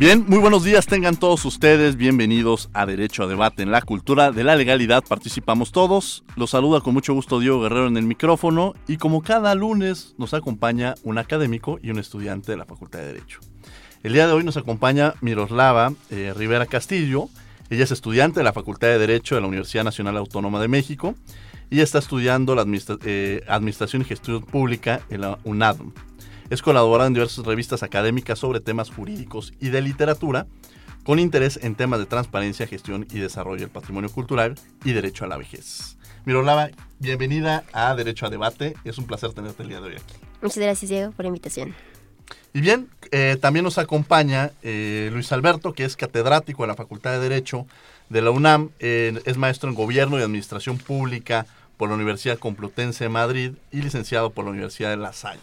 Bien, muy buenos días tengan todos ustedes, bienvenidos a Derecho a Debate en la Cultura de la Legalidad, participamos todos, los saluda con mucho gusto Diego Guerrero en el micrófono y como cada lunes nos acompaña un académico y un estudiante de la Facultad de Derecho. El día de hoy nos acompaña Miroslava eh, Rivera Castillo, ella es estudiante de la Facultad de Derecho de la Universidad Nacional Autónoma de México y está estudiando la eh, Administración y Gestión Pública en la UNADM. Es colaboradora en diversas revistas académicas sobre temas jurídicos y de literatura, con interés en temas de transparencia, gestión y desarrollo del patrimonio cultural y derecho a la vejez. Miroslava, bienvenida a Derecho a Debate. Es un placer tenerte el día de hoy aquí. Muchas gracias, Diego, por la invitación. Y bien, eh, también nos acompaña eh, Luis Alberto, que es catedrático de la Facultad de Derecho de la UNAM, eh, es maestro en Gobierno y Administración Pública por la Universidad Complutense de Madrid y licenciado por la Universidad de La Salle.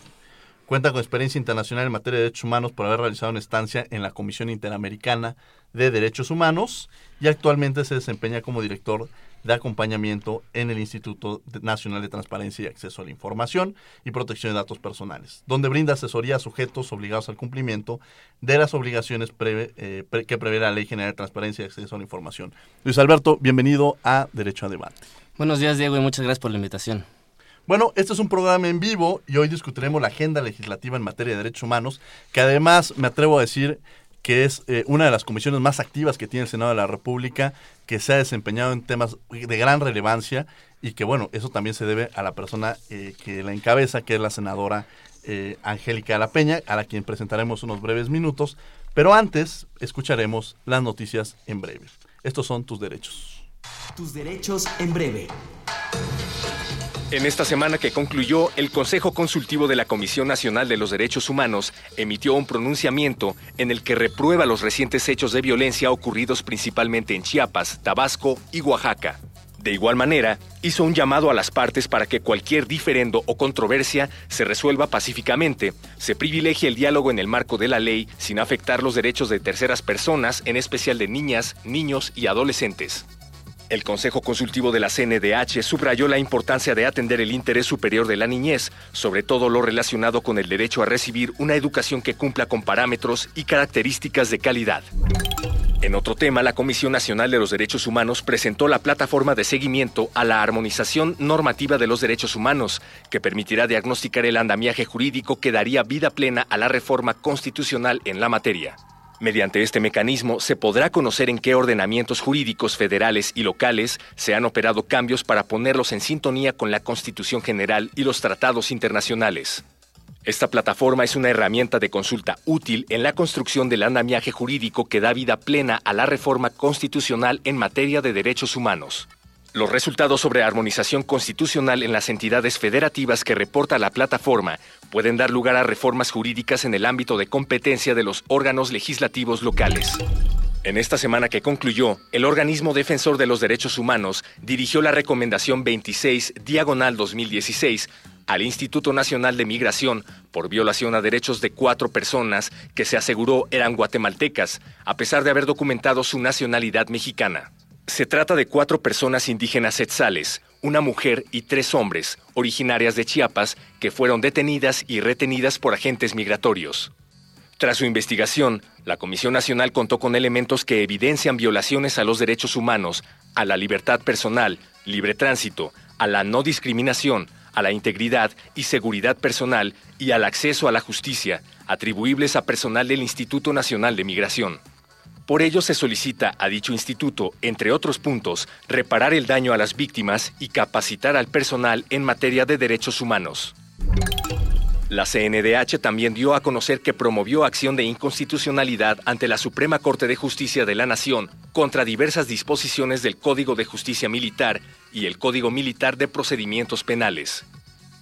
Cuenta con experiencia internacional en materia de derechos humanos por haber realizado una estancia en la Comisión Interamericana de Derechos Humanos y actualmente se desempeña como director de acompañamiento en el Instituto Nacional de Transparencia y Acceso a la Información y Protección de Datos Personales, donde brinda asesoría a sujetos obligados al cumplimiento de las obligaciones eh, que prevé la Ley General de Transparencia y Acceso a la Información. Luis Alberto, bienvenido a Derecho a Debate. Buenos días, Diego, y muchas gracias por la invitación. Bueno, este es un programa en vivo y hoy discutiremos la agenda legislativa en materia de derechos humanos, que además me atrevo a decir que es eh, una de las comisiones más activas que tiene el Senado de la República, que se ha desempeñado en temas de gran relevancia y que bueno, eso también se debe a la persona eh, que la encabeza, que es la senadora eh, Angélica de la Peña, a la quien presentaremos unos breves minutos, pero antes escucharemos las noticias en breve. Estos son tus derechos. Tus derechos en breve. En esta semana que concluyó, el Consejo Consultivo de la Comisión Nacional de los Derechos Humanos emitió un pronunciamiento en el que reprueba los recientes hechos de violencia ocurridos principalmente en Chiapas, Tabasco y Oaxaca. De igual manera, hizo un llamado a las partes para que cualquier diferendo o controversia se resuelva pacíficamente, se privilegie el diálogo en el marco de la ley sin afectar los derechos de terceras personas, en especial de niñas, niños y adolescentes. El Consejo Consultivo de la CNDH subrayó la importancia de atender el interés superior de la niñez, sobre todo lo relacionado con el derecho a recibir una educación que cumpla con parámetros y características de calidad. En otro tema, la Comisión Nacional de los Derechos Humanos presentó la plataforma de seguimiento a la armonización normativa de los derechos humanos, que permitirá diagnosticar el andamiaje jurídico que daría vida plena a la reforma constitucional en la materia. Mediante este mecanismo se podrá conocer en qué ordenamientos jurídicos federales y locales se han operado cambios para ponerlos en sintonía con la Constitución General y los tratados internacionales. Esta plataforma es una herramienta de consulta útil en la construcción del andamiaje jurídico que da vida plena a la reforma constitucional en materia de derechos humanos. Los resultados sobre armonización constitucional en las entidades federativas que reporta la plataforma pueden dar lugar a reformas jurídicas en el ámbito de competencia de los órganos legislativos locales. En esta semana que concluyó, el organismo defensor de los derechos humanos dirigió la recomendación 26 diagonal 2016 al Instituto Nacional de Migración por violación a derechos de cuatro personas que se aseguró eran guatemaltecas, a pesar de haber documentado su nacionalidad mexicana. Se trata de cuatro personas indígenas etzales, una mujer y tres hombres, originarias de Chiapas, que fueron detenidas y retenidas por agentes migratorios. Tras su investigación, la Comisión Nacional contó con elementos que evidencian violaciones a los derechos humanos, a la libertad personal, libre tránsito, a la no discriminación, a la integridad y seguridad personal y al acceso a la justicia, atribuibles a personal del Instituto Nacional de Migración. Por ello se solicita a dicho instituto, entre otros puntos, reparar el daño a las víctimas y capacitar al personal en materia de derechos humanos. La CNDH también dio a conocer que promovió acción de inconstitucionalidad ante la Suprema Corte de Justicia de la Nación contra diversas disposiciones del Código de Justicia Militar y el Código Militar de Procedimientos Penales.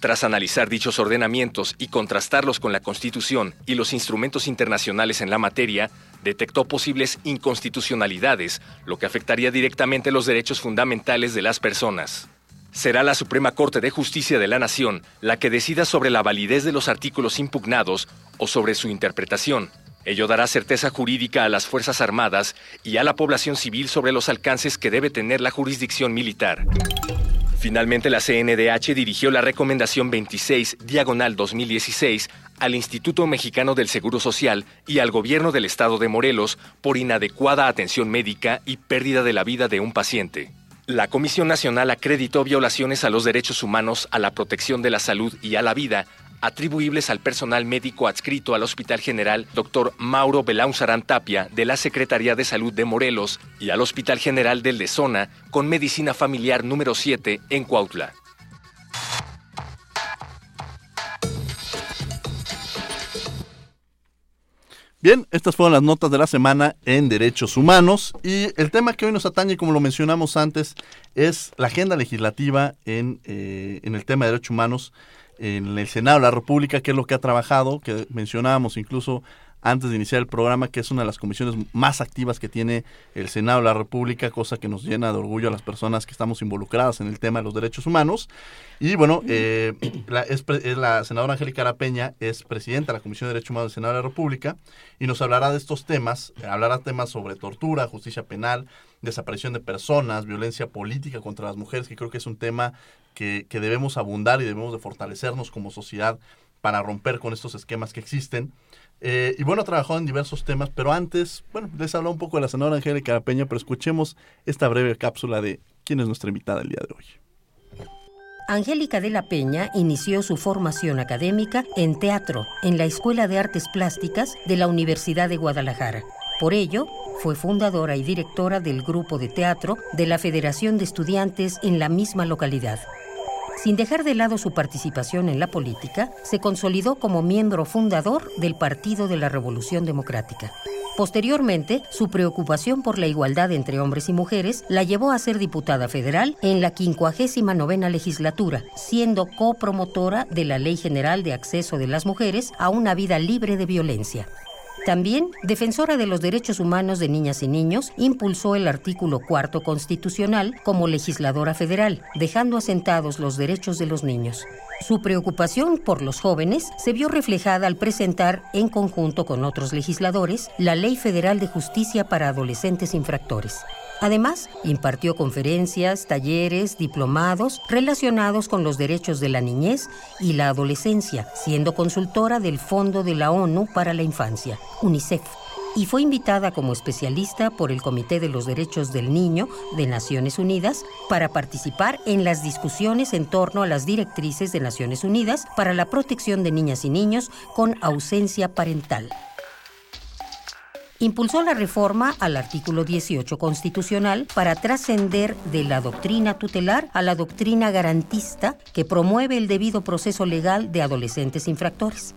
Tras analizar dichos ordenamientos y contrastarlos con la Constitución y los instrumentos internacionales en la materia, detectó posibles inconstitucionalidades, lo que afectaría directamente los derechos fundamentales de las personas. Será la Suprema Corte de Justicia de la Nación la que decida sobre la validez de los artículos impugnados o sobre su interpretación. Ello dará certeza jurídica a las Fuerzas Armadas y a la población civil sobre los alcances que debe tener la jurisdicción militar. Finalmente, la CNDH dirigió la recomendación 26, diagonal 2016, al Instituto Mexicano del Seguro Social y al Gobierno del Estado de Morelos por inadecuada atención médica y pérdida de la vida de un paciente. La Comisión Nacional acreditó violaciones a los derechos humanos, a la protección de la salud y a la vida, atribuibles al personal médico adscrito al Hospital General Dr. Mauro Belaunzarán Tapia de la Secretaría de Salud de Morelos y al Hospital General del de Zona con Medicina Familiar número 7 en Cuautla. Bien, estas fueron las notas de la semana en Derechos Humanos y el tema que hoy nos atañe, como lo mencionamos antes, es la agenda legislativa en, eh, en el tema de derechos humanos en el Senado de la República, que es lo que ha trabajado, que mencionábamos incluso antes de iniciar el programa, que es una de las comisiones más activas que tiene el Senado de la República, cosa que nos llena de orgullo a las personas que estamos involucradas en el tema de los derechos humanos. Y bueno, eh, la, es, la senadora Angélica Arapeña es presidenta de la Comisión de Derechos Humanos del Senado de la República y nos hablará de estos temas, hablará temas sobre tortura, justicia penal, desaparición de personas, violencia política contra las mujeres, que creo que es un tema que, que debemos abundar y debemos de fortalecernos como sociedad para romper con estos esquemas que existen. Eh, y bueno, trabajó en diversos temas, pero antes, bueno, les habló un poco de la senadora Angélica Peña, pero escuchemos esta breve cápsula de quién es nuestra invitada el día de hoy. Angélica de la Peña inició su formación académica en teatro en la Escuela de Artes Plásticas de la Universidad de Guadalajara. Por ello, fue fundadora y directora del grupo de teatro de la Federación de Estudiantes en la misma localidad. Sin dejar de lado su participación en la política, se consolidó como miembro fundador del Partido de la Revolución Democrática. Posteriormente, su preocupación por la igualdad entre hombres y mujeres la llevó a ser diputada federal en la 59 legislatura, siendo copromotora de la Ley General de Acceso de las Mujeres a una vida libre de violencia. También, defensora de los derechos humanos de niñas y niños, impulsó el artículo cuarto constitucional como legisladora federal, dejando asentados los derechos de los niños. Su preocupación por los jóvenes se vio reflejada al presentar, en conjunto con otros legisladores, la Ley Federal de Justicia para Adolescentes Infractores. Además, impartió conferencias, talleres, diplomados relacionados con los derechos de la niñez y la adolescencia, siendo consultora del Fondo de la ONU para la Infancia, UNICEF, y fue invitada como especialista por el Comité de los Derechos del Niño de Naciones Unidas para participar en las discusiones en torno a las directrices de Naciones Unidas para la protección de niñas y niños con ausencia parental impulsó la reforma al artículo 18 constitucional para trascender de la doctrina tutelar a la doctrina garantista que promueve el debido proceso legal de adolescentes infractores.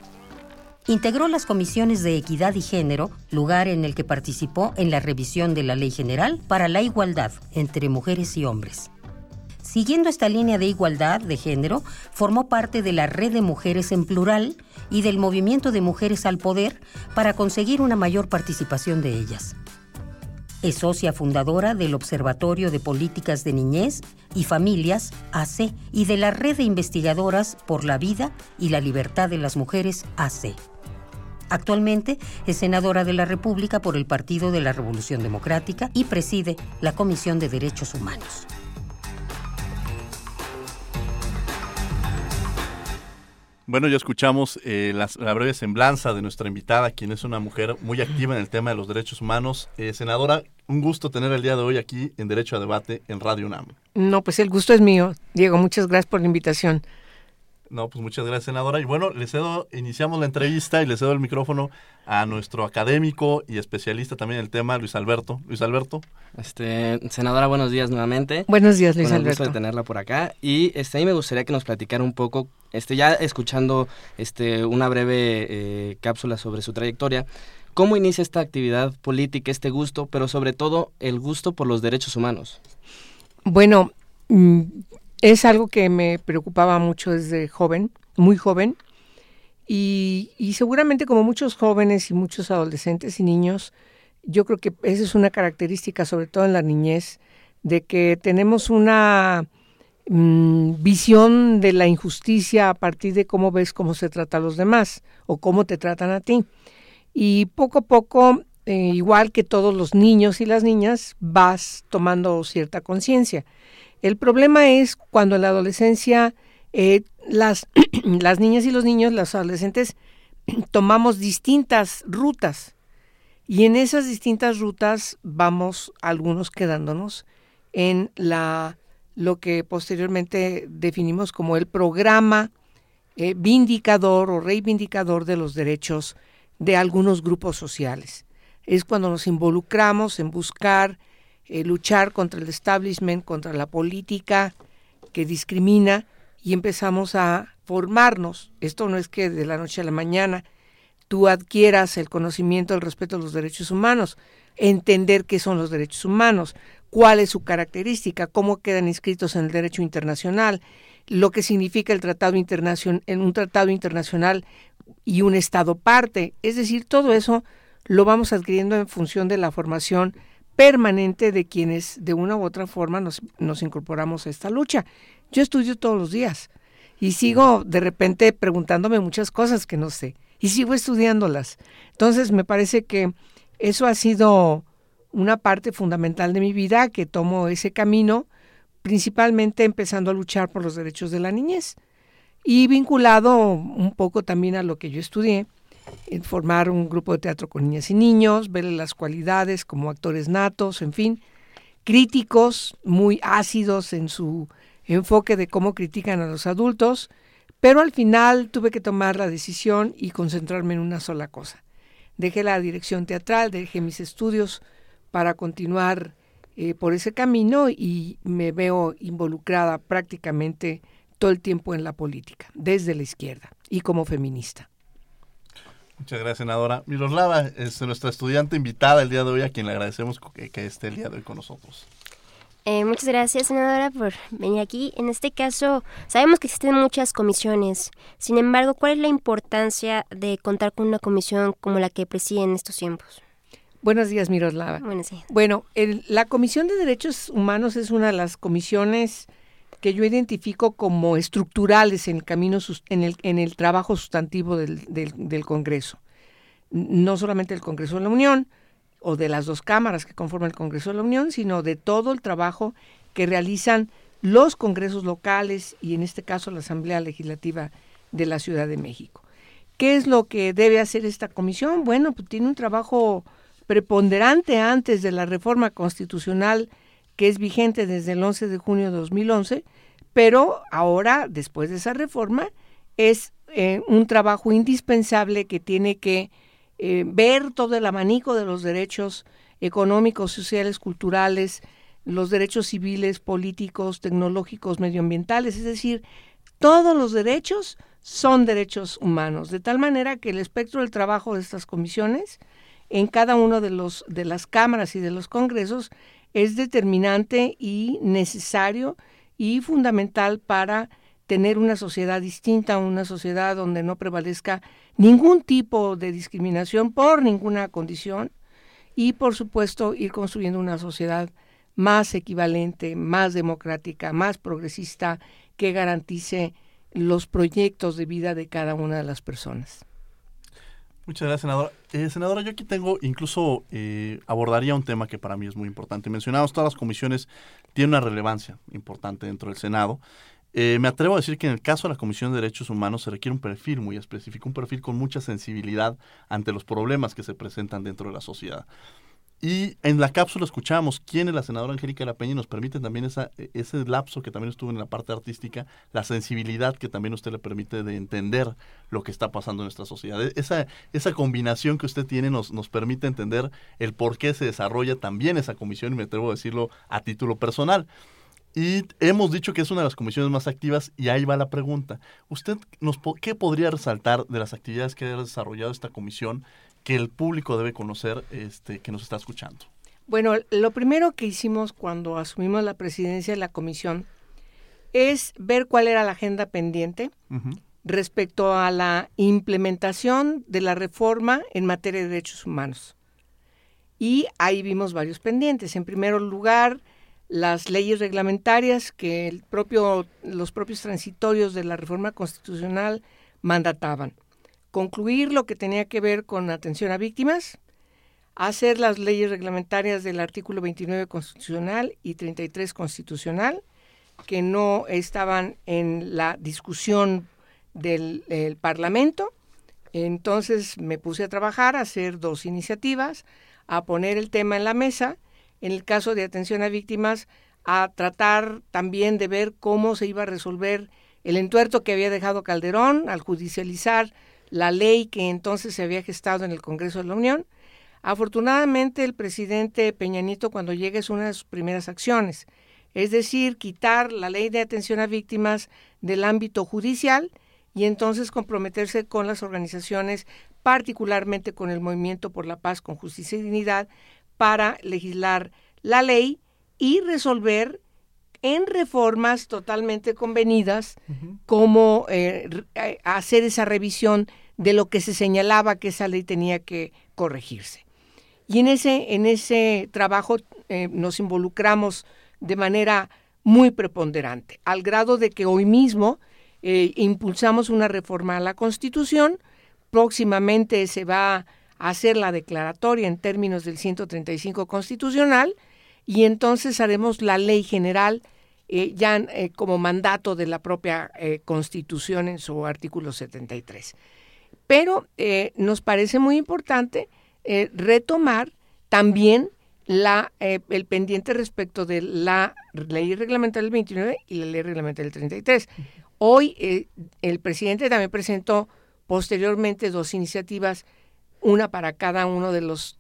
Integró las comisiones de equidad y género, lugar en el que participó en la revisión de la Ley General para la Igualdad entre Mujeres y Hombres. Siguiendo esta línea de igualdad de género, formó parte de la Red de Mujeres en Plural y del Movimiento de Mujeres al Poder para conseguir una mayor participación de ellas. Es socia fundadora del Observatorio de Políticas de Niñez y Familias, AC, y de la Red de Investigadoras por la Vida y la Libertad de las Mujeres, AC. Actualmente es senadora de la República por el Partido de la Revolución Democrática y preside la Comisión de Derechos Humanos. Bueno, ya escuchamos eh, la, breve semblanza de nuestra invitada, quien es una mujer muy activa en el tema de los derechos humanos. Eh, senadora, un gusto tener el día de hoy aquí en Derecho a Debate en Radio UNAM. No, pues el gusto es mío. Diego, muchas gracias por la invitación. No, pues muchas gracias, senadora. Y bueno, le cedo, iniciamos la entrevista y le cedo el micrófono a nuestro académico y especialista también en el tema, Luis Alberto. Luis Alberto. Este, senadora, buenos días nuevamente. Buenos días, Luis Alberto. Gusto de tenerla por acá. Y este, a mí me gustaría que nos platicara un poco, este, ya escuchando este, una breve eh, cápsula sobre su trayectoria, cómo inicia esta actividad política, este gusto, pero sobre todo el gusto por los derechos humanos. Bueno, mm, es algo que me preocupaba mucho desde joven, muy joven, y, seguramente como muchos jóvenes y muchos adolescentes y niños, yo creo que esa es una característica, sobre todo en la niñez, de que tenemos una mm, visión de la injusticia a partir de cómo ves cómo se trata a los demás o cómo te tratan a ti. Y poco a poco, eh, igual que todos los niños y las niñas, vas tomando cierta conciencia. El problema es cuando en la adolescencia eh, las, las niñas y los niños, los adolescentes, tomamos distintas rutas y en esas distintas rutas vamos algunos quedándonos en la lo que posteriormente definimos como el programa eh, vindicador o reivindicador de los derechos de algunos grupos sociales. Es cuando nos involucramos en buscar eh, luchar contra el establishment, contra la política que discrimina y empezamos a formarnos. Esto no es que de la noche a la mañana tú adquieras el conocimiento, el respeto a los derechos humanos, entender qué son los derechos humanos, cuál es su característica, cómo quedan inscritos en el derecho internacional, lo que significa el tratado internacional, en un tratado internacional y un estado parte, es decir, todo eso lo vamos adquiriendo en función de la formación permanente de quienes de una u otra forma nos, incorporamos a esta lucha. Yo estudio todos los días y sigo de repente preguntándome muchas cosas que no sé y sigo estudiándolas. Entonces me parece que eso ha sido una parte fundamental de mi vida, que tomo ese camino, principalmente empezando a luchar por los derechos de la niñez y vinculado un poco también a lo que yo estudié, formar un grupo de teatro con niñas y niños, verle las cualidades como actores natos, en fin, críticos muy ácidos en su enfoque de cómo critican a los adultos, pero al final tuve que tomar la decisión y concentrarme en una sola cosa. Dejé la dirección teatral, dejé mis estudios para continuar eh, por ese camino y me veo involucrada prácticamente todo el tiempo en la política, desde la izquierda y como feminista. Muchas gracias, senadora. Miroslava es nuestra estudiante invitada el día de hoy, a quien le agradecemos que, que esté el día de hoy con nosotros. Eh, muchas gracias, senadora, por venir aquí. En este caso, sabemos que existen muchas comisiones. Sin embargo, ¿cuál es la importancia de contar con una comisión como la que preside en estos tiempos? Buenos días, Miroslava. Buenos días. Bueno, la Comisión de Derechos Humanos es una de las comisiones que yo identifico como estructurales en el camino, en el, en el trabajo sustantivo del, del, del Congreso. No solamente el Congreso de la Unión, o de las dos cámaras que conforman el Congreso de la Unión, sino de todo el trabajo que realizan los congresos locales y en este caso la Asamblea Legislativa de la Ciudad de México. ¿Qué es lo que debe hacer esta comisión? Bueno, pues tiene un trabajo preponderante antes de la reforma constitucional que es vigente desde el 11 de junio de 2011, pero ahora, después de esa reforma, es eh, un trabajo indispensable que tiene que eh, ver todo el abanico de los derechos económicos, sociales, culturales, los derechos civiles, políticos, tecnológicos, medioambientales, es decir, todos los derechos son derechos humanos, de tal manera que el espectro del trabajo de estas comisiones en cada uno de los de las cámaras y de los congresos es determinante y necesario y fundamental para tener una sociedad distinta, una sociedad donde no prevalezca ningún tipo de discriminación por ninguna condición y por supuesto ir construyendo una sociedad más equivalente, más democrática, más progresista, que garantice los proyectos de vida de cada una de las personas. Muchas gracias, senadora. Eh, senadora, yo aquí tengo, incluso eh, abordaría un tema que para mí es muy importante. Mencionamos todas las comisiones tienen una relevancia importante dentro del Senado. Eh, me atrevo a decir que en el caso de la Comisión de Derechos Humanos se requiere un perfil muy específico, un perfil con mucha sensibilidad ante los problemas que se presentan dentro de la sociedad. Y en la cápsula escuchamos quién es la senadora Angélica La Peña y nos permite también esa, ese lapso que también estuvo en la parte artística, la sensibilidad que también usted le permite de entender lo que está pasando en nuestra sociedad. E, esa, esa combinación que usted tiene nos, nos permite entender el por qué se desarrolla también esa comisión y me atrevo a decirlo a título personal. Y hemos dicho que es una de las comisiones más activas y ahí va la pregunta. ¿Usted nos, qué podría resaltar de las actividades que ha desarrollado esta comisión que el público debe conocer este, que nos está escuchando? Bueno, lo primero que hicimos cuando asumimos la presidencia de la comisión es ver cuál era la agenda pendiente respecto a la implementación de la reforma en materia de derechos humanos. Y ahí vimos varios pendientes. En primer lugar, las leyes reglamentarias que el propio, los propios transitorios de la reforma constitucional mandataban. Concluir lo que tenía que ver con atención a víctimas, hacer las leyes reglamentarias del artículo 29 constitucional y 33 constitucional, que no estaban en la discusión del, Parlamento. Entonces me puse a trabajar, a hacer dos iniciativas, a poner el tema en la mesa, en el caso de atención a víctimas, a tratar también de ver cómo se iba a resolver el entuerto que había dejado Calderón al judicializar la ley que entonces se había gestado en el Congreso de la Unión. Afortunadamente el presidente Peña Nieto cuando llega es una de sus primeras acciones, es decir, quitar la ley de atención a víctimas del ámbito judicial y entonces comprometerse con las organizaciones, particularmente con el Movimiento por la Paz, con Justicia y Dignidad, para legislar la ley y resolver en reformas totalmente convenidas cómo eh, eh, hacer esa revisión de lo que se señalaba que esa ley tenía que corregirse. Y en ese, en ese trabajo eh, nos involucramos de manera muy preponderante, al grado de que hoy mismo impulsamos una reforma a la Constitución, próximamente se va a hacer la declaratoria en términos del 135 constitucional y entonces haremos la ley general eh, ya eh, como mandato de la propia eh, Constitución en su artículo 73. Pero nos parece muy importante retomar también la, el pendiente respecto de la ley reglamentaria del 29 y la ley reglamentaria del 33. Hoy el presidente también presentó posteriormente dos iniciativas una para cada uno de los,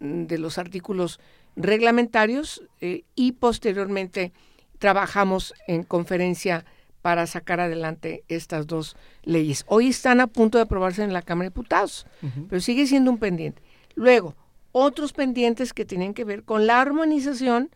de los artículos reglamentarios eh, y posteriormente trabajamos en conferencia para sacar adelante estas dos leyes. Hoy están a punto de aprobarse en la Cámara de Diputados, pero sigue siendo un pendiente. Luego, otros pendientes que tienen que ver con la armonización,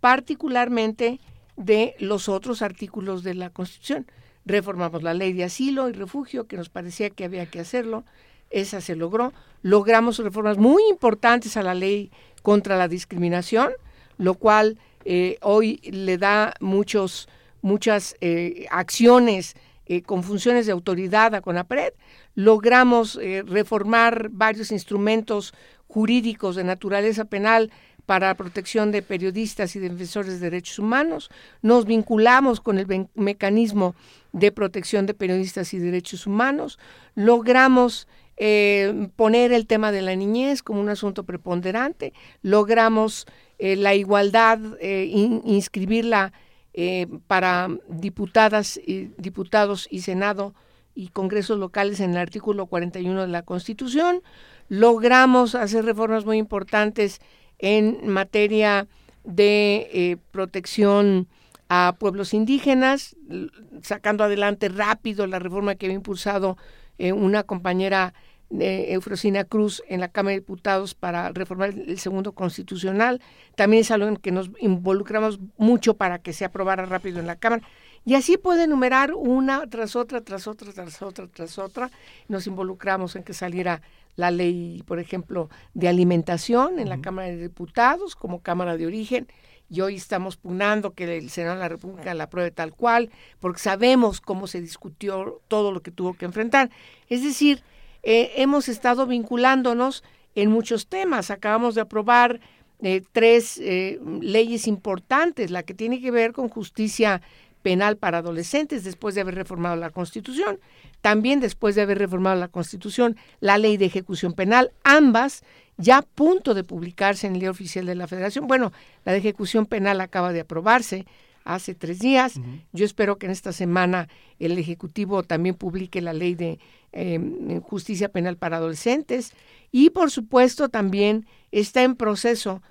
particularmente de los otros artículos de la Constitución. Reformamos la ley de asilo y refugio, que nos parecía que había que hacerlo esa se logró. Logramos reformas muy importantes a la ley contra la discriminación, lo cual eh, hoy le da muchos, muchas eh, acciones eh, con funciones de autoridad a CONAPRED. Logramos reformar varios instrumentos jurídicos de naturaleza penal para la protección de periodistas y defensores de derechos humanos. Nos vinculamos con el mecanismo de protección de periodistas y derechos humanos. Logramos eh, poner el tema de la niñez como un asunto preponderante, logramos eh, la igualdad, eh, inscribirla para diputadas, y, diputados y Senado y congresos locales en el artículo 41 de la Constitución, logramos hacer reformas muy importantes en materia de protección a pueblos indígenas, sacando adelante rápido la reforma que había impulsado una compañera de Eufrosina Cruz en la Cámara de Diputados para reformar el segundo constitucional. También es algo en que nos involucramos mucho para que se aprobara rápido en la Cámara. Y así puede enumerar una tras otra, tras otra, tras otra, tras otra. Nos involucramos en que saliera la ley, por ejemplo, de alimentación en la Cámara de Diputados como Cámara de Origen. Y hoy estamos pugnando que el Senado de la República la apruebe tal cual, porque sabemos cómo se discutió todo lo que tuvo que enfrentar. Es decir, eh, hemos estado vinculándonos en muchos temas. Acabamos de aprobar eh, tres eh, leyes importantes, la que tiene que ver con justicia penal para adolescentes después de haber reformado la Constitución, también después de haber reformado la Constitución, la ley de ejecución penal, ambas ya a punto de publicarse en el Día Oficial de la Federación. Bueno, la de ejecución penal acaba de aprobarse, hace tres días. Yo espero que en esta semana el Ejecutivo también publique la ley de em, justicia penal para adolescentes. Y por supuesto también está en proceso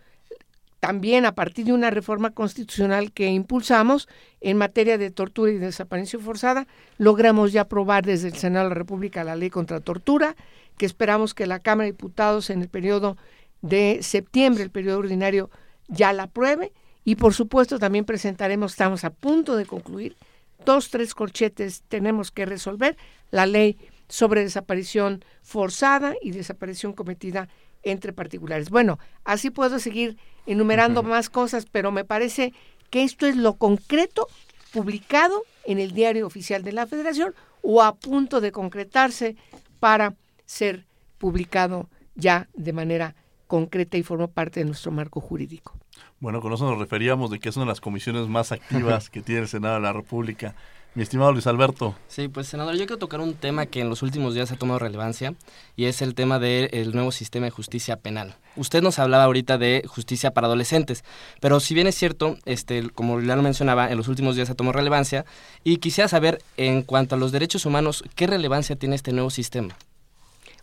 también a partir de una reforma constitucional que impulsamos en materia de tortura y desaparición forzada, logramos ya aprobar desde el Senado de la República la ley contra tortura, que esperamos que la Cámara de Diputados en el periodo de septiembre, el periodo ordinario, ya la apruebe y por supuesto también presentaremos, estamos a punto de concluir, dos, tres corchetes tenemos que resolver. La ley sobre desaparición forzada y desaparición cometida entre particulares. Bueno, así puedo seguir enumerando más cosas, pero me parece que esto es lo concreto publicado en el diario oficial de la Federación o a punto de concretarse para ser publicado ya de manera concreta y forma parte de nuestro marco jurídico. Bueno, con eso nos referíamos de que es una de las comisiones más activas que tiene el Senado de la República. Mi estimado Luis Alberto. Sí, pues senador, yo quiero tocar un tema que en los últimos días ha tomado relevancia y es el tema del nuevo sistema de justicia penal. Usted nos hablaba ahorita de justicia para adolescentes, pero si bien es cierto, este, como ya lo mencionaba, en los últimos días ha tomado relevancia y quisiera saber en cuanto a los derechos humanos, ¿qué relevancia tiene este nuevo sistema?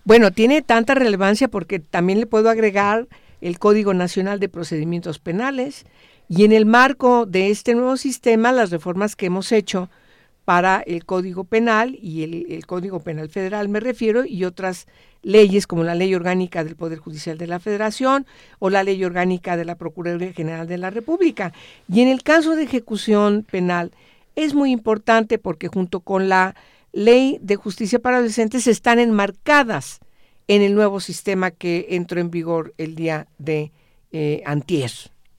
Bueno, tiene tanta relevancia porque también le puedo agregar el Código Nacional de Procedimientos Penales y en el marco de este nuevo sistema las reformas que hemos hecho para el Código Penal y el, Código Penal Federal me refiero y otras leyes como la Ley Orgánica del Poder Judicial de la Federación o la Ley Orgánica de la Procuraduría General de la República. Y en el caso de ejecución penal es muy importante porque junto con la Ley de Justicia para Adolescentes están enmarcadas en el nuevo sistema que entró en vigor el día de eh, antier.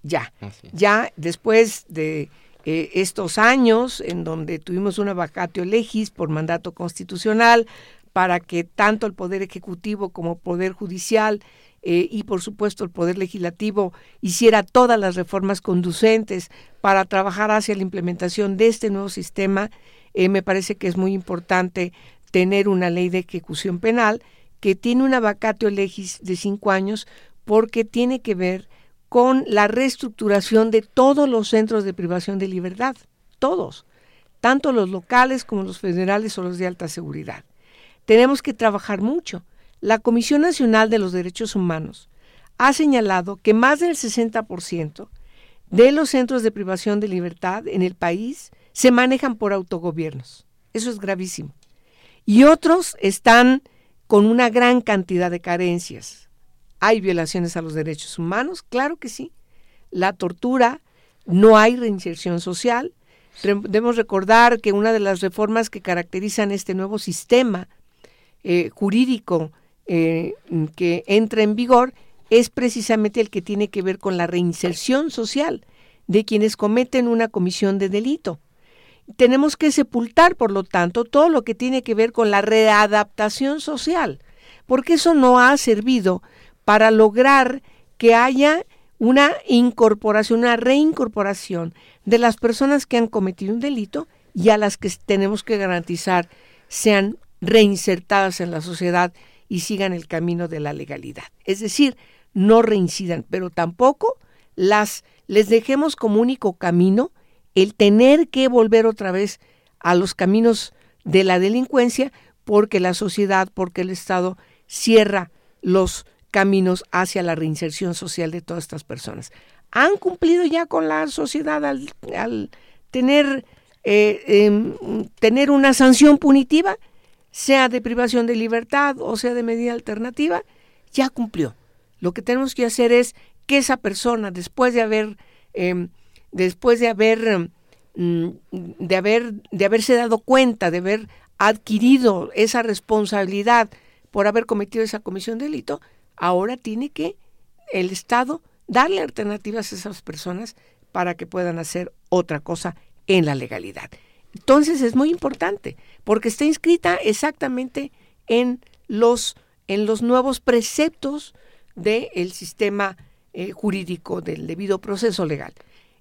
Ya, ya después de eh, estos años en donde tuvimos una vacatio legis por mandato constitucional para que tanto el Poder Ejecutivo como el Poder Judicial eh, y por supuesto el Poder Legislativo hiciera todas las reformas conducentes para trabajar hacia la implementación de este nuevo sistema, me parece que es muy importante tener una ley de ejecución penal que tiene una vacatio legis de cinco años porque tiene que ver con la reestructuración de todos los centros de privación de libertad, todos, tanto los locales como los federales o los de alta seguridad. Tenemos que trabajar mucho. La Comisión Nacional de los Derechos Humanos ha señalado que más del 60% de los centros de privación de libertad en el país se manejan por autogobiernos. Eso es gravísimo. Y otros están con una gran cantidad de carencias, ¿Hay violaciones a los derechos humanos? Claro que sí. La tortura, no hay reinserción social. Debemos recordar que una de las reformas que caracterizan este nuevo sistema eh, jurídico eh, que entra en vigor es precisamente el que tiene que ver con la reinserción social de quienes cometen una comisión de delito. Tenemos que sepultar, por lo tanto, todo lo que tiene que ver con la readaptación social, porque eso no ha servido para lograr que haya una incorporación, una reincorporación de las personas que han cometido un delito y a las que tenemos que garantizar sean reinsertadas en la sociedad y sigan el camino de la legalidad. Es decir, no reincidan, pero tampoco las les dejemos como único camino el tener que volver otra vez a los caminos de la delincuencia porque la sociedad, porque el Estado cierra los caminos hacia la reinserción social de todas estas personas. Han cumplido ya con la sociedad al, tener, eh, em, tener una sanción punitiva, sea de privación de libertad o sea de medida alternativa, ya cumplió. Lo que tenemos que hacer es que esa persona, después de haber, em, después de haber, mm, de haber, de haberse dado cuenta, de haber adquirido esa responsabilidad por haber cometido esa comisión de delito, ahora tiene que el Estado darle alternativas a esas personas para que puedan hacer otra cosa en la legalidad. Entonces es muy importante porque está inscrita exactamente en los, en los nuevos preceptos del sistema eh, jurídico del debido proceso legal.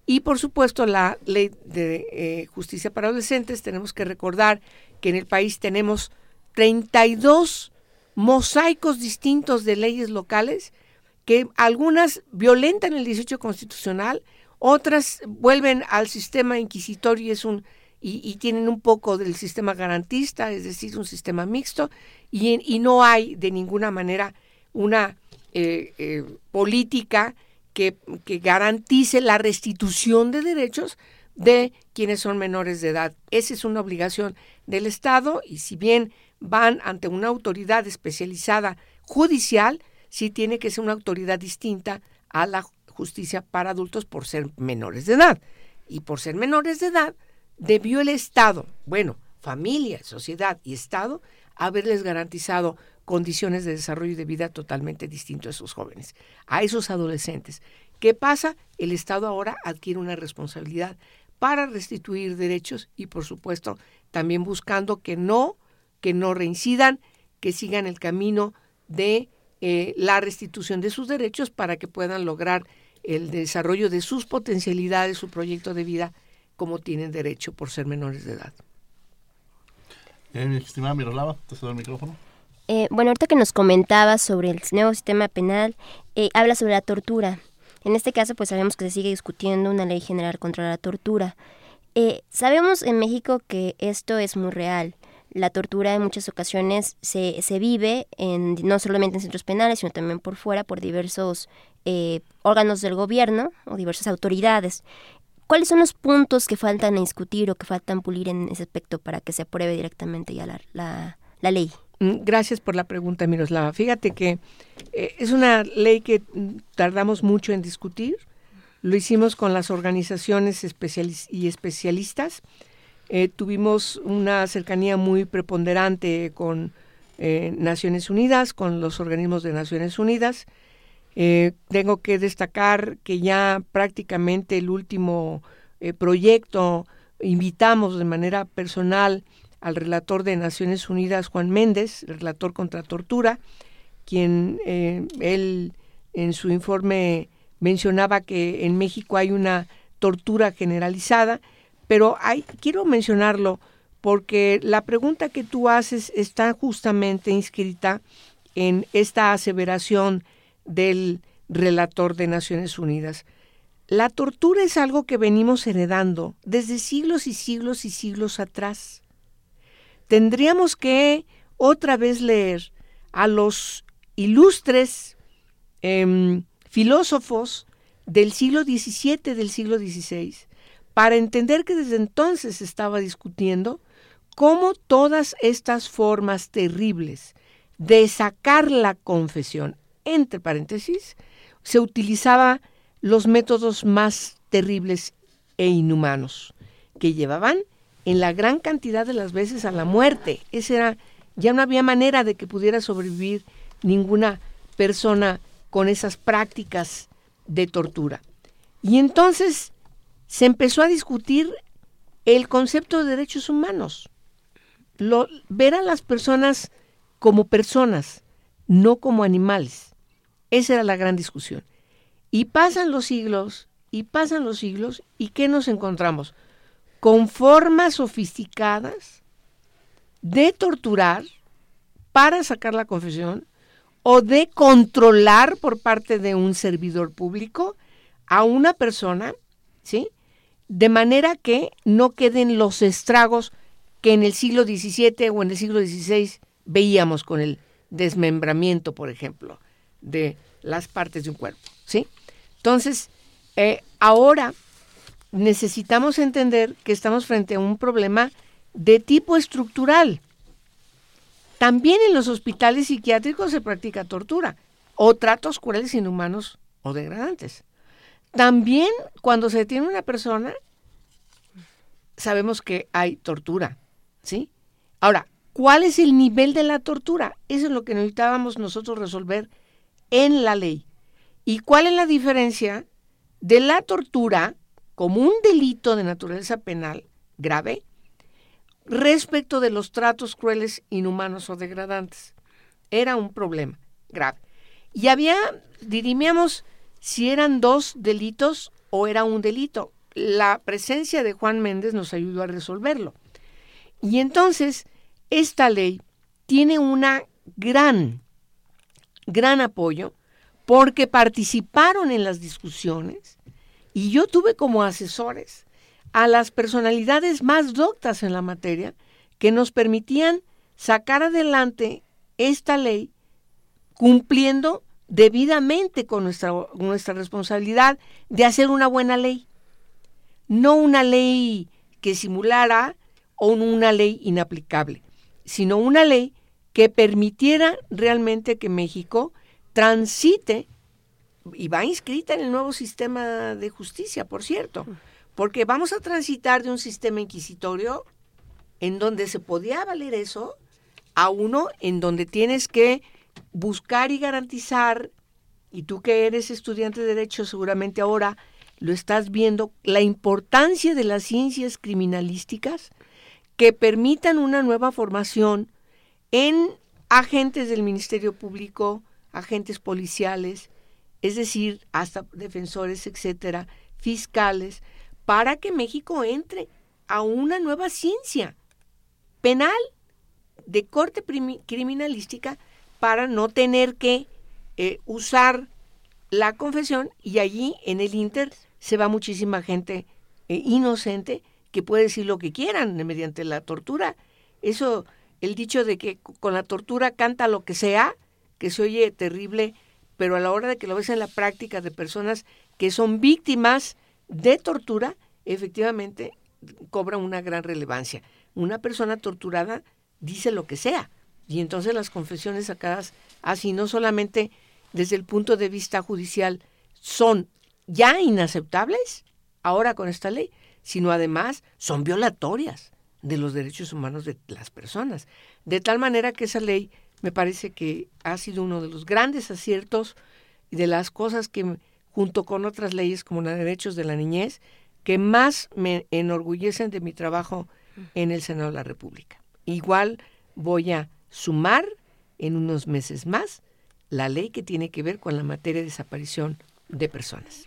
Y por supuesto la ley de eh, justicia para adolescentes, tenemos que recordar que en el país tenemos 32 mosaicos distintos de leyes locales que algunas violentan el 18 constitucional, otras vuelven al sistema inquisitorio y, es un, y, tienen un poco del sistema garantista, es decir, un sistema mixto, y, y no hay de ninguna manera una eh, eh, política que, garantice la restitución de derechos de quienes son menores de edad. Esa es una obligación del Estado y si bien van ante una autoridad especializada judicial, sí tiene que ser una autoridad distinta a la justicia para adultos por ser menores de edad. Y por ser menores de edad, debió el Estado, bueno, familia, sociedad y Estado, haberles garantizado condiciones de desarrollo y de vida totalmente distintos a esos jóvenes, a esos adolescentes. ¿Qué pasa? El Estado ahora adquiere una responsabilidad para restituir derechos y, por supuesto, también buscando que no, que no reincidan, que sigan el camino de eh, la restitución de sus derechos para que puedan lograr el desarrollo de sus potencialidades, su proyecto de vida, como tienen derecho por ser menores de edad. Eh, estimada Miroslava, te cedo el micrófono. Eh, bueno, ahorita que nos comentaba sobre el nuevo sistema penal, eh, habla sobre la tortura. En este caso, pues sabemos que se sigue discutiendo una ley general contra la tortura. Eh, sabemos en México que esto es muy real. La tortura en muchas ocasiones se, se vive en, no solamente en centros penales, sino también por fuera, por diversos eh, órganos del gobierno o diversas autoridades. ¿Cuáles son los puntos que faltan a discutir o que faltan pulir en ese aspecto para que se apruebe directamente ya la, la ley? Mm, gracias por la pregunta, Miroslava. Fíjate que eh, es una ley que mm, tardamos mucho en discutir. Lo hicimos con las organizaciones y especialistas. Eh, tuvimos una cercanía muy preponderante con eh, Naciones Unidas, con los organismos de Naciones Unidas. Tengo que destacar que ya prácticamente el último proyecto invitamos de manera personal al relator de Naciones Unidas, Juan Méndez, relator contra tortura, quien eh, él en su informe mencionaba que en México hay una tortura generalizada, pero quiero mencionarlo porque la pregunta que tú haces está justamente inscrita en esta aseveración del relator de Naciones Unidas. La tortura es algo que venimos heredando desde siglos y siglos y siglos atrás. Tendríamos que otra vez leer a los ilustres eh, filósofos del siglo XVII, del siglo XVI, para entender que desde entonces se estaba discutiendo cómo todas estas formas terribles de sacar la confesión, entre paréntesis, se utilizaba los métodos más terribles e inhumanos, que llevaban en la gran cantidad de las veces a la muerte. Ese era, ya no había manera de que pudiera sobrevivir ninguna persona con esas prácticas de tortura. Y entonces se empezó a discutir el concepto de derechos humanos, ver a las personas como personas, no como animales. Esa era la gran discusión. Y pasan los siglos, y pasan los siglos, ¿y qué nos encontramos? Con formas sofisticadas de torturar para sacar la confesión o de controlar por parte de un servidor público a una persona, ¿sí? De manera que no queden los estragos que en el siglo XVII o en el siglo XVI veíamos con el desmembramiento, por ejemplo, de las partes de un cuerpo, ¿sí? Entonces, eh, ahora necesitamos entender que estamos frente a un problema de tipo estructural. También en los hospitales psiquiátricos se practica tortura o tratos crueles, inhumanos o degradantes. También cuando se detiene una persona, sabemos que hay tortura, ¿sí? Ahora, ¿cuál es el nivel de la tortura? Eso es lo que necesitábamos nosotros resolver en la ley. ¿Y cuál es la diferencia de la tortura como un delito de naturaleza penal grave respecto de los tratos crueles, inhumanos o degradantes? Era un problema grave. Y había, diríamos, si eran dos delitos o era un delito. La presencia de Juan Méndez nos ayudó a resolverlo. Y entonces, esta ley tiene una gran gran apoyo porque participaron en las discusiones y yo tuve como asesores a las personalidades más doctas en la materia que nos permitían sacar adelante esta ley cumpliendo debidamente con nuestra, nuestra responsabilidad de hacer una buena ley. No una ley que simulara o una ley inaplicable, sino una ley que permitiera realmente que México transite, y va inscrita en el nuevo sistema de justicia, por cierto, Porque vamos a transitar de un sistema inquisitorio en donde se podía valer eso a uno en donde tienes que buscar y garantizar, y tú que eres estudiante de derecho seguramente ahora lo estás viendo, la importancia de las ciencias criminalísticas que permitan una nueva formación en agentes del Ministerio Público, agentes policiales, es decir, hasta defensores, etcétera, fiscales, para que México entre a una nueva ciencia penal de corte criminalística para no tener que eh, usar la confesión y allí en el Inter se va muchísima gente eh, inocente que puede decir lo que quieran mediante la tortura. Eso, el dicho de que con la tortura canta lo que sea, que se oye terrible, pero a la hora de que lo ves en la práctica de personas que son víctimas de tortura, efectivamente cobra una gran relevancia. Una persona torturada dice lo que sea. Y entonces las confesiones sacadas así, no solamente desde el punto de vista judicial, son ya inaceptables ahora con esta ley, sino además son violatorias de los derechos humanos de las personas. De tal manera que esa ley me parece que ha sido uno de los grandes aciertos y de las cosas que, junto con otras leyes como la de derechos de la niñez, que más me enorgullecen de mi trabajo en el Senado de la República. Igual voy a sumar en unos meses más la ley que tiene que ver con la materia de desaparición de personas.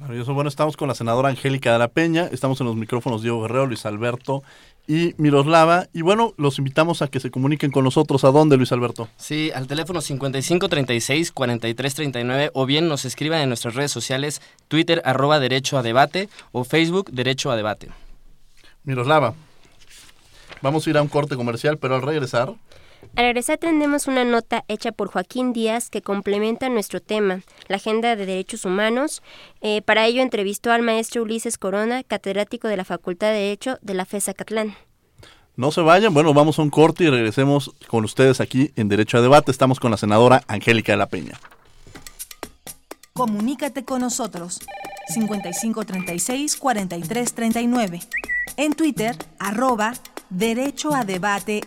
Maravilloso. Bueno, estamos con la senadora Angélica de la Peña, estamos en los micrófonos Diego Guerrero, Luis Alberto y Miroslava. Y bueno, los invitamos a que se comuniquen con nosotros. ¿A dónde, Luis Alberto? Sí, al teléfono 5536-4339 o bien nos escriban en nuestras redes sociales, Twitter arroba Derecho a Debate o Facebook Derecho a Debate. Miroslava, vamos a ir a un corte comercial, pero al regresar... Al regresar tendremos una nota hecha por Joaquín Díaz que complementa nuestro tema, la agenda de derechos humanos. Eh, para ello entrevistó al maestro Ulises Corona, catedrático de la Facultad de Derecho de la FESA Catlán. No se vayan, bueno, vamos a un corte y regresemos con ustedes aquí en Derecho a Debate. Estamos con la senadora Angélica de la Peña. Comunícate con nosotros 5536-4339. En Twitter, arroba Derecho a Debate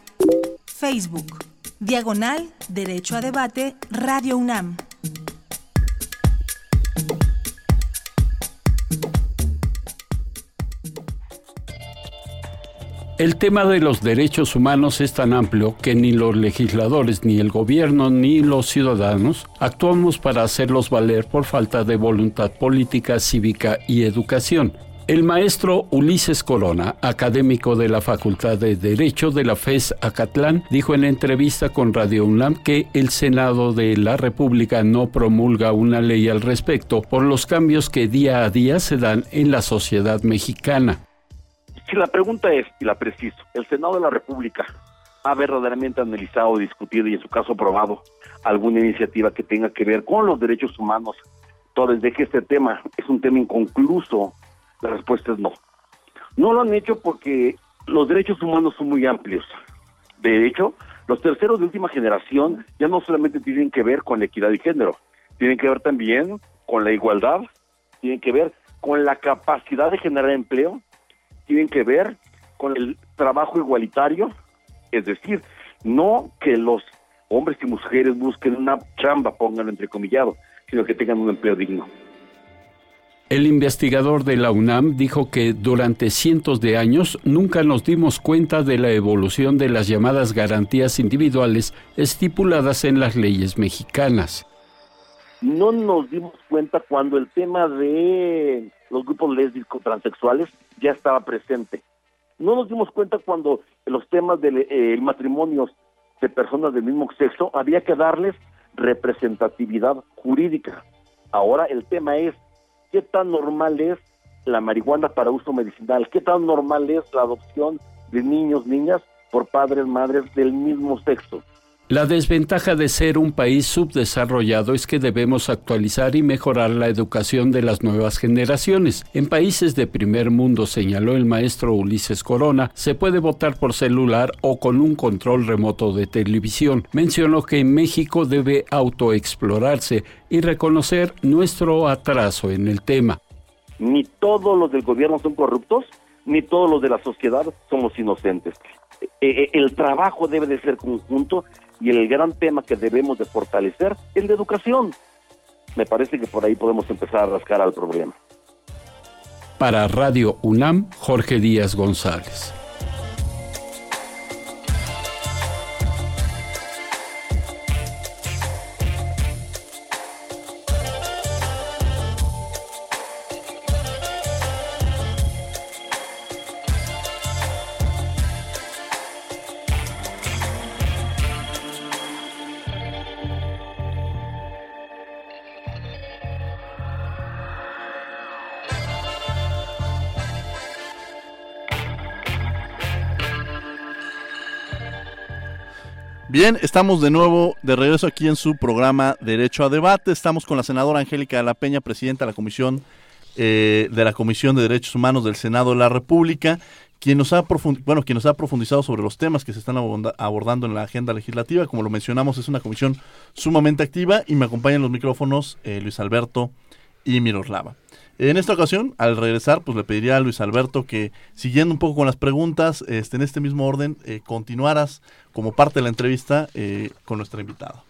Facebook, diagonal Derecho a Debate, Radio UNAM. El tema de los derechos humanos es tan amplio que ni los legisladores, ni el gobierno, ni los ciudadanos actuamos para hacerlos valer por falta de voluntad política, cívica y educación. El maestro Ulises Corona, académico de la Facultad de Derecho de la FES Acatlán, dijo en entrevista con Radio UNAM que el Senado de la República no promulga una ley al respecto por los cambios que día a día se dan en la sociedad mexicana. Si la pregunta es, y la preciso, ¿el Senado de la República ha verdaderamente analizado, discutido y en su caso aprobado alguna iniciativa que tenga que ver con los derechos humanos? Entonces, de que este tema es un tema inconcluso la respuesta es no. No lo han hecho porque los derechos humanos son muy amplios. De hecho, los terceros de última generación ya no solamente tienen que ver con la equidad de género, tienen que ver también con la igualdad, tienen que ver con la capacidad de generar empleo, tienen que ver con el trabajo igualitario, es decir, no que los hombres y mujeres busquen una chamba, pónganlo entrecomillado, sino que tengan un empleo digno. El investigador de la UNAM dijo que durante cientos de años nunca nos dimos cuenta de la evolución de las llamadas garantías individuales estipuladas en las leyes mexicanas. No nos dimos cuenta cuando el tema de los grupos lésbicos transexuales ya estaba presente. No nos dimos cuenta cuando los temas del eh, matrimonio de personas del mismo sexo había que darles representatividad jurídica. Ahora el tema es qué tan normal es la marihuana para uso medicinal, qué tan normal es la adopción de niños, niñas por padres, madres del mismo sexo. La desventaja de ser un país subdesarrollado es que debemos actualizar y mejorar la educación de las nuevas generaciones. En países de primer mundo, señaló el maestro Ulises Corona, se puede votar por celular o con un control remoto de televisión. Mencionó que México debe autoexplorarse y reconocer nuestro atraso en el tema. Ni todos los del gobierno son corruptos, ni todos los de la sociedad somos inocentes. Eh, eh, el trabajo debe de ser conjunto y el gran tema que debemos de fortalecer es la educación. Me parece que por ahí podemos empezar a rascar al problema. Para Radio UNAM, Jorge Díaz González. Bien, estamos de nuevo de regreso aquí en su programa Derecho a Debate. Estamos con la senadora Angélica de la Peña, presidenta de la Comisión eh, de la Comisión de Derechos Humanos del Senado de la República, quien nos ha bueno, quien nos ha profundizado sobre los temas que se están abordando en la agenda legislativa. Como lo mencionamos, es una comisión sumamente activa y me acompañan los micrófonos eh, Luis Alberto y Miroslava. En esta ocasión, al regresar, pues le pediría a Luis Alberto que, siguiendo un poco con las preguntas, este, en este mismo orden, eh, continuaras como parte de la entrevista eh, con nuestra invitada.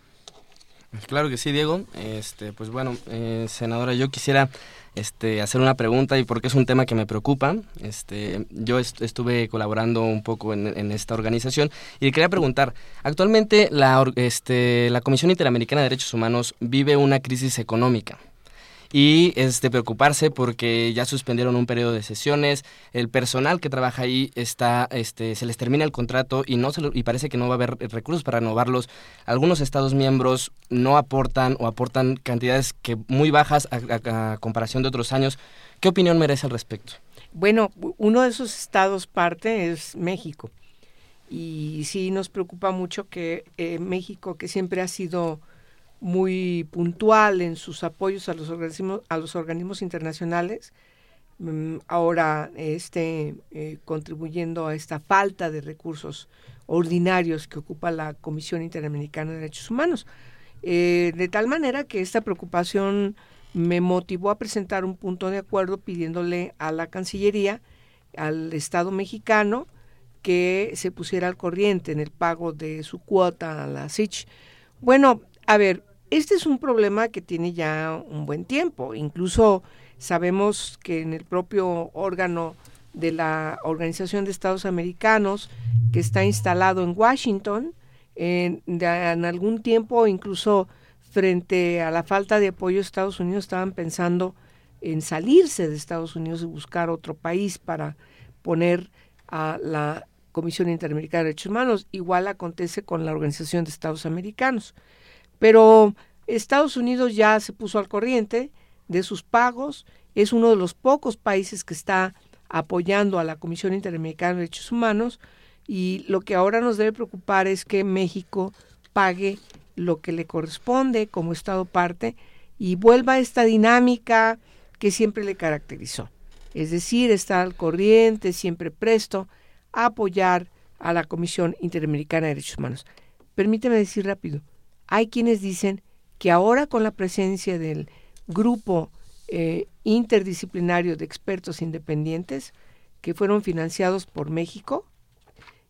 Claro que sí, Diego. Este, pues bueno, eh, senadora, yo quisiera este, hacer una pregunta y porque es un tema que me preocupa. Este, yo estuve colaborando un poco en, en, esta organización y le quería preguntar, actualmente la, este, la Comisión Interamericana de Derechos Humanos vive una crisis económica y es de preocuparse porque ya suspendieron un periodo de sesiones, el personal que trabaja ahí está, este, se les termina el contrato y no se y parece que no va a haber recursos para renovarlos. Algunos Estados miembros no aportan o aportan cantidades que muy bajas a, comparación de otros años. ¿Qué opinión merece al respecto? Bueno, uno de esos estados parte es México. Y sí nos preocupa mucho que eh, México, que siempre ha sido muy puntual en sus apoyos a los organismos, a los organismos internacionales, mm, ahora esté eh, contribuyendo a esta falta de recursos ordinarios que ocupa la Comisión Interamericana de Derechos Humanos. Eh, de tal manera que esta preocupación me motivó a presentar un punto de acuerdo pidiéndole a la Cancillería, al Estado mexicano, que se pusiera al corriente en el pago de su cuota a la SICH. Bueno, a ver, este es un problema que tiene ya un buen tiempo. Incluso sabemos que en el propio órgano de la Organización de Estados Americanos, que está instalado en Washington, en, algún tiempo, incluso frente a la falta de apoyo de Estados Unidos, estaban pensando en salirse de Estados Unidos y buscar otro país para poner a la Comisión Interamericana de Derechos Humanos. Igual acontece con la Organización de Estados Americanos. Pero Estados Unidos ya se puso al corriente de sus pagos, es uno de los pocos países que está apoyando a la Comisión Interamericana de Derechos Humanos y lo que ahora nos debe preocupar es que México pague lo que le corresponde como Estado parte y vuelva a esta dinámica que siempre le caracterizó. Es decir, estar al corriente, siempre presto a apoyar a la Comisión Interamericana de Derechos Humanos. Permíteme decir rápido, hay quienes dicen que ahora con la presencia del grupo eh, interdisciplinario de expertos independientes que fueron financiados por México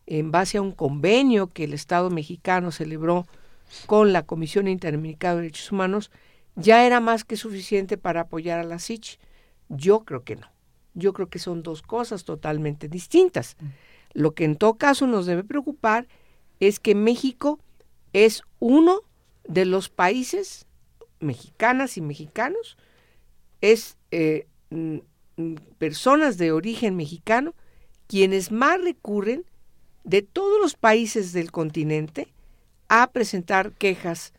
en base a un convenio que el Estado mexicano celebró con la Comisión Interamericana de Derechos Humanos, ya era más que suficiente para apoyar a la SICH. Yo creo que no. Yo creo que son dos cosas totalmente distintas. Lo que en todo caso nos debe preocupar es que México es uno de los países mexicanas y mexicanos, es eh, mm, mm, personas de origen mexicano quienes más recurren de todos los países del continente a presentar quejas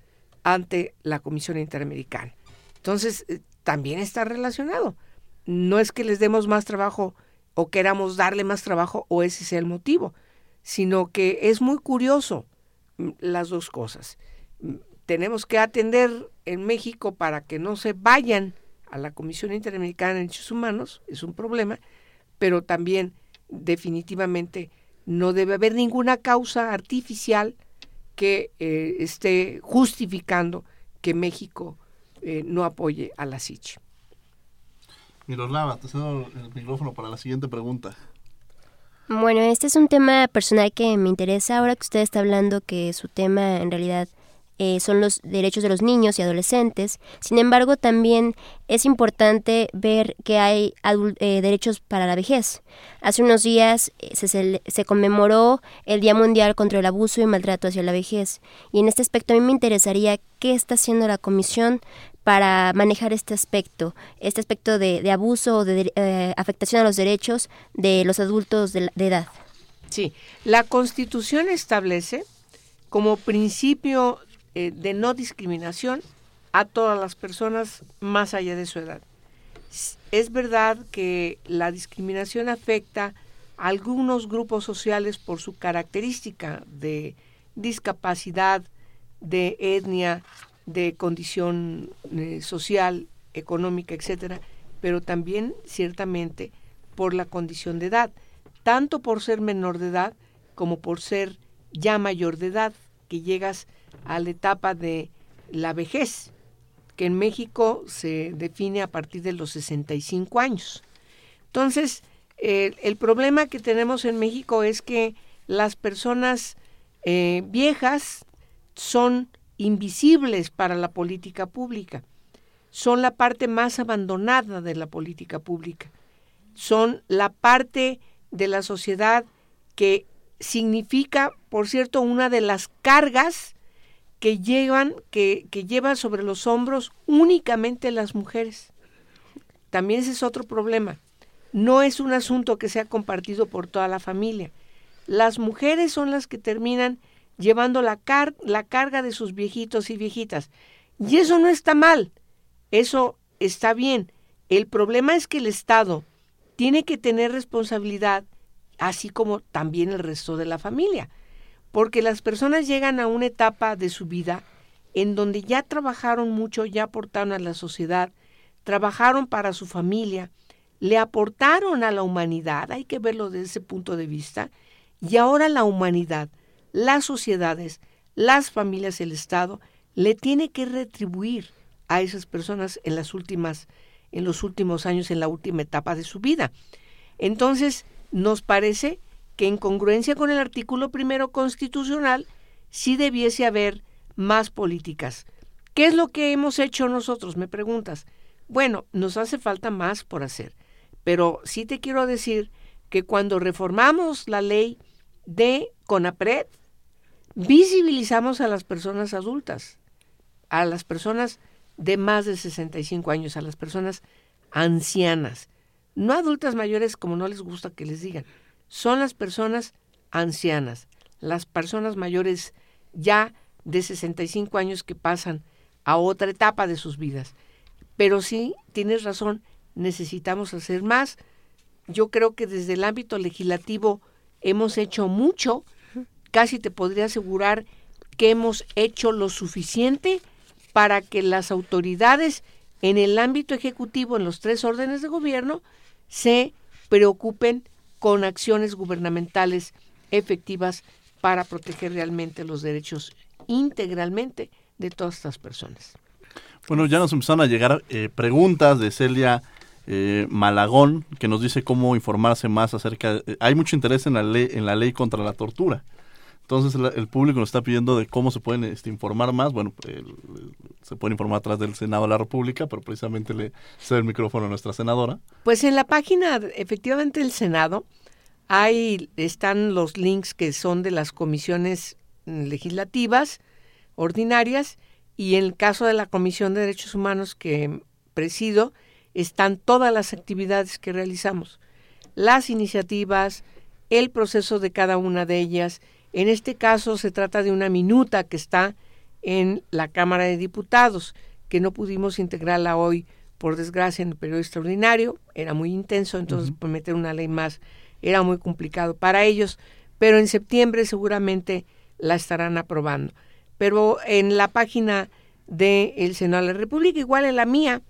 ante la Comisión Interamericana. Entonces, eh, también está relacionado. No es que les demos más trabajo o queramos darle más trabajo o ese sea el motivo, sino que es muy curioso mm, las dos cosas. Tenemos que atender en México para que no se vayan a la Comisión Interamericana de Derechos Humanos, es un problema, pero también definitivamente no debe haber ninguna causa artificial que eh, esté justificando que México eh, no apoye a la SICH. Miroslava, te cedo el micrófono para la siguiente pregunta. Bueno, este es un tema personal que me interesa ahora que usted está hablando que su tema en realidad eh, son los derechos de los niños y adolescentes. Sin embargo, también es importante ver que hay eh, derechos para la vejez. Hace unos días eh, se, conmemoró el Día Mundial contra el Abuso y Maltrato hacia la Vejez. Y en este aspecto a mí me interesaría qué está haciendo la Comisión para manejar este aspecto, este aspecto de, abuso o de afectación a los derechos de los adultos de, de edad. Sí, la Constitución establece como principio eh, de no discriminación a todas las personas más allá de su edad. Es verdad que la discriminación afecta a algunos grupos sociales por su característica de discapacidad, de etnia, de condición eh, social, económica, etcétera, pero también ciertamente por la condición de edad, tanto por ser menor de edad como por ser ya mayor de edad, que llegas a la etapa de la vejez, que en México se define a partir de los 65 años. Entonces, el problema que tenemos en México es que las personas eh, viejas son invisibles para la política pública, son la parte más abandonada de la política pública, son la parte de la sociedad que significa, por cierto, una de las cargas que llevan, que, que llevan sobre los hombros únicamente las mujeres. También ese es otro problema. No es un asunto que sea compartido por toda la familia. Las mujeres son las que terminan llevando la, la carga de sus viejitos y viejitas. Y eso no está mal, eso está bien. El problema es que el Estado tiene que tener responsabilidad, así como también el resto de la familia porque las personas llegan a una etapa de su vida en donde ya trabajaron mucho, ya aportaron a la sociedad, trabajaron para su familia, le aportaron a la humanidad, hay que verlo desde ese punto de vista, y ahora la humanidad, las sociedades, las familias, el Estado, le tiene que retribuir a esas personas en las últimas, en los últimos años, en la última etapa de su vida. Entonces, nos parece que en congruencia con el artículo primero constitucional sí debiese haber más políticas. ¿Qué es lo que hemos hecho nosotros? Me preguntas. Bueno, nos hace falta más por hacer, pero sí te quiero decir que cuando reformamos la ley de CONAPRED, visibilizamos a las personas adultas, a las personas de más de 65 años, a las personas ancianas, no adultas mayores como no les gusta que les digan, son las personas ancianas, las personas mayores ya de 65 años que pasan a otra etapa de sus vidas. Pero sí, tienes razón, necesitamos hacer más. Yo creo que desde el ámbito legislativo hemos hecho mucho, casi te podría asegurar que hemos hecho lo suficiente para que las autoridades en el ámbito ejecutivo, en los tres órdenes de gobierno, se preocupen con acciones gubernamentales efectivas para proteger realmente los derechos integralmente de todas estas personas. Bueno, ya nos empezaron a llegar eh, preguntas de Celia eh, Malagón, que nos dice cómo informarse más acerca. De, hay mucho interés en la ley, en la ley contra la tortura. Entonces el público nos está pidiendo de cómo se pueden este, informar más. Bueno, se puede informar atrás del Senado de la República, pero precisamente le cedo el micrófono a nuestra senadora. Pues en la página, efectivamente, del Senado, hay, están los links que son de las comisiones legislativas ordinarias y en el caso de la Comisión de Derechos Humanos que presido, están todas las actividades que realizamos, las iniciativas, el proceso de cada una de ellas. En este caso se trata de una minuta que está en la Cámara de Diputados, que no pudimos integrarla hoy, por desgracia, en el periodo extraordinario. Era muy intenso, entonces por meter una ley más era muy complicado para ellos, pero en septiembre seguramente la estarán aprobando. Pero en la página del el Senado de la República, igual en la mía,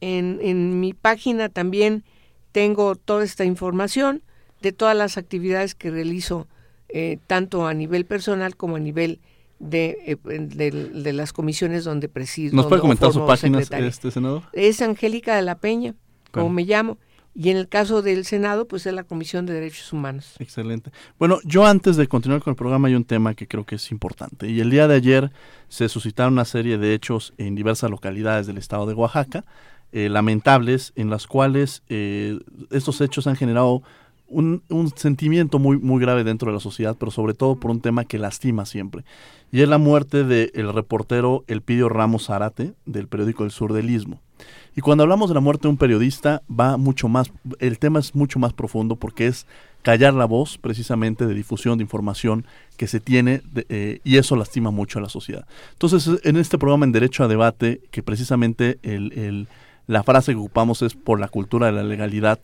en, en mi página también tengo toda esta información de todas las actividades que realizo, eh, tanto a nivel personal como a nivel de, eh, de, las comisiones donde presido. ¿Nos puede comentar su página, este senador? Es Angélica de la Peña, como me llamo. Y en el caso del Senado, pues es la Comisión de Derechos Humanos. Excelente. Bueno, yo antes de continuar con el programa hay un tema que creo que es importante. Y el día de ayer se suscitaron una serie de hechos en diversas localidades del estado de Oaxaca, eh, lamentables, en las cuales eh, estos hechos han generado un, sentimiento muy, muy grave dentro de la sociedad, pero sobre todo por un tema que lastima siempre. Y es la muerte del reportero Elpidio Ramos Zarate, del periódico El Sur del Istmo. Y cuando hablamos de la muerte de un periodista, va mucho más, el tema es mucho más profundo porque es callar la voz precisamente de difusión de información que se tiene eh, y eso lastima mucho a la sociedad. Entonces, en este programa en Derecho a Debate, que precisamente el, la frase que ocupamos es por la cultura de la legalidad,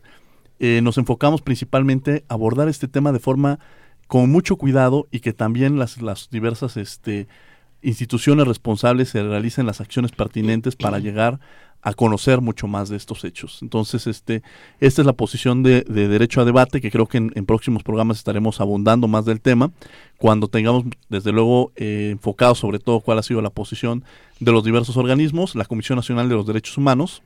eh, nos enfocamos principalmente a abordar este tema de forma con mucho cuidado y que también las, las diversas este, instituciones responsables se realicen las acciones pertinentes para llegar a conocer mucho más de estos hechos. Entonces, este, esta es la posición de, derecho a debate, que creo que en, próximos programas estaremos abundando más del tema, cuando tengamos, desde luego, eh, enfocado sobre todo cuál ha sido la posición de los diversos organismos, la Comisión Nacional de los Derechos Humanos,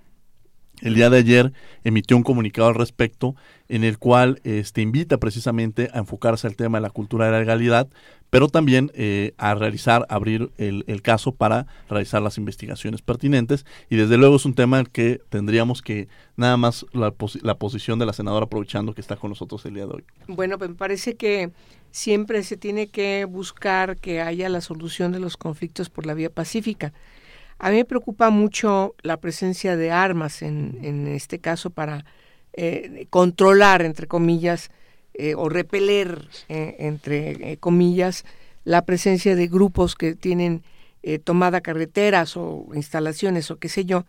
el día de ayer emitió un comunicado al respecto en el cual este, invita precisamente a enfocarse al tema de la cultura de la legalidad, pero también eh, a realizar, abrir el, caso para realizar las investigaciones pertinentes. Y desde luego es un tema que tendríamos que nada más la, la posición de la senadora aprovechando que está con nosotros el día de hoy. Bueno, me parece que siempre se tiene que buscar que haya la solución de los conflictos por la vía pacífica. A mí me preocupa mucho la presencia de armas en, en este caso para eh, controlar, entre comillas, eh, o repeler, eh, entre comillas, la presencia de grupos que tienen tomada carreteras o instalaciones o qué sé yo,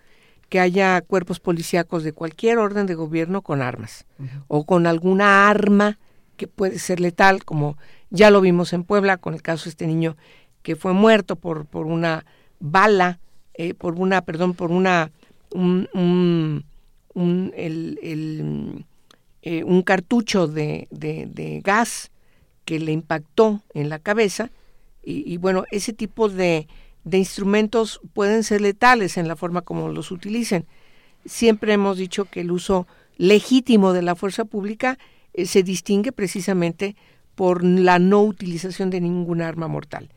que haya cuerpos policíacos de cualquier orden de gobierno con armas o con alguna arma que puede ser letal, como ya lo vimos en Puebla con el caso de este niño que fue muerto por, por una bala eh, por una, perdón, por una, un, un, el, eh, un cartucho de, de, gas que le impactó en la cabeza y, bueno, ese tipo de, de instrumentos pueden ser letales en la forma como los utilicen. Siempre hemos dicho que el uso legítimo de la fuerza pública eh, se distingue precisamente por la no utilización de ningún arma mortal.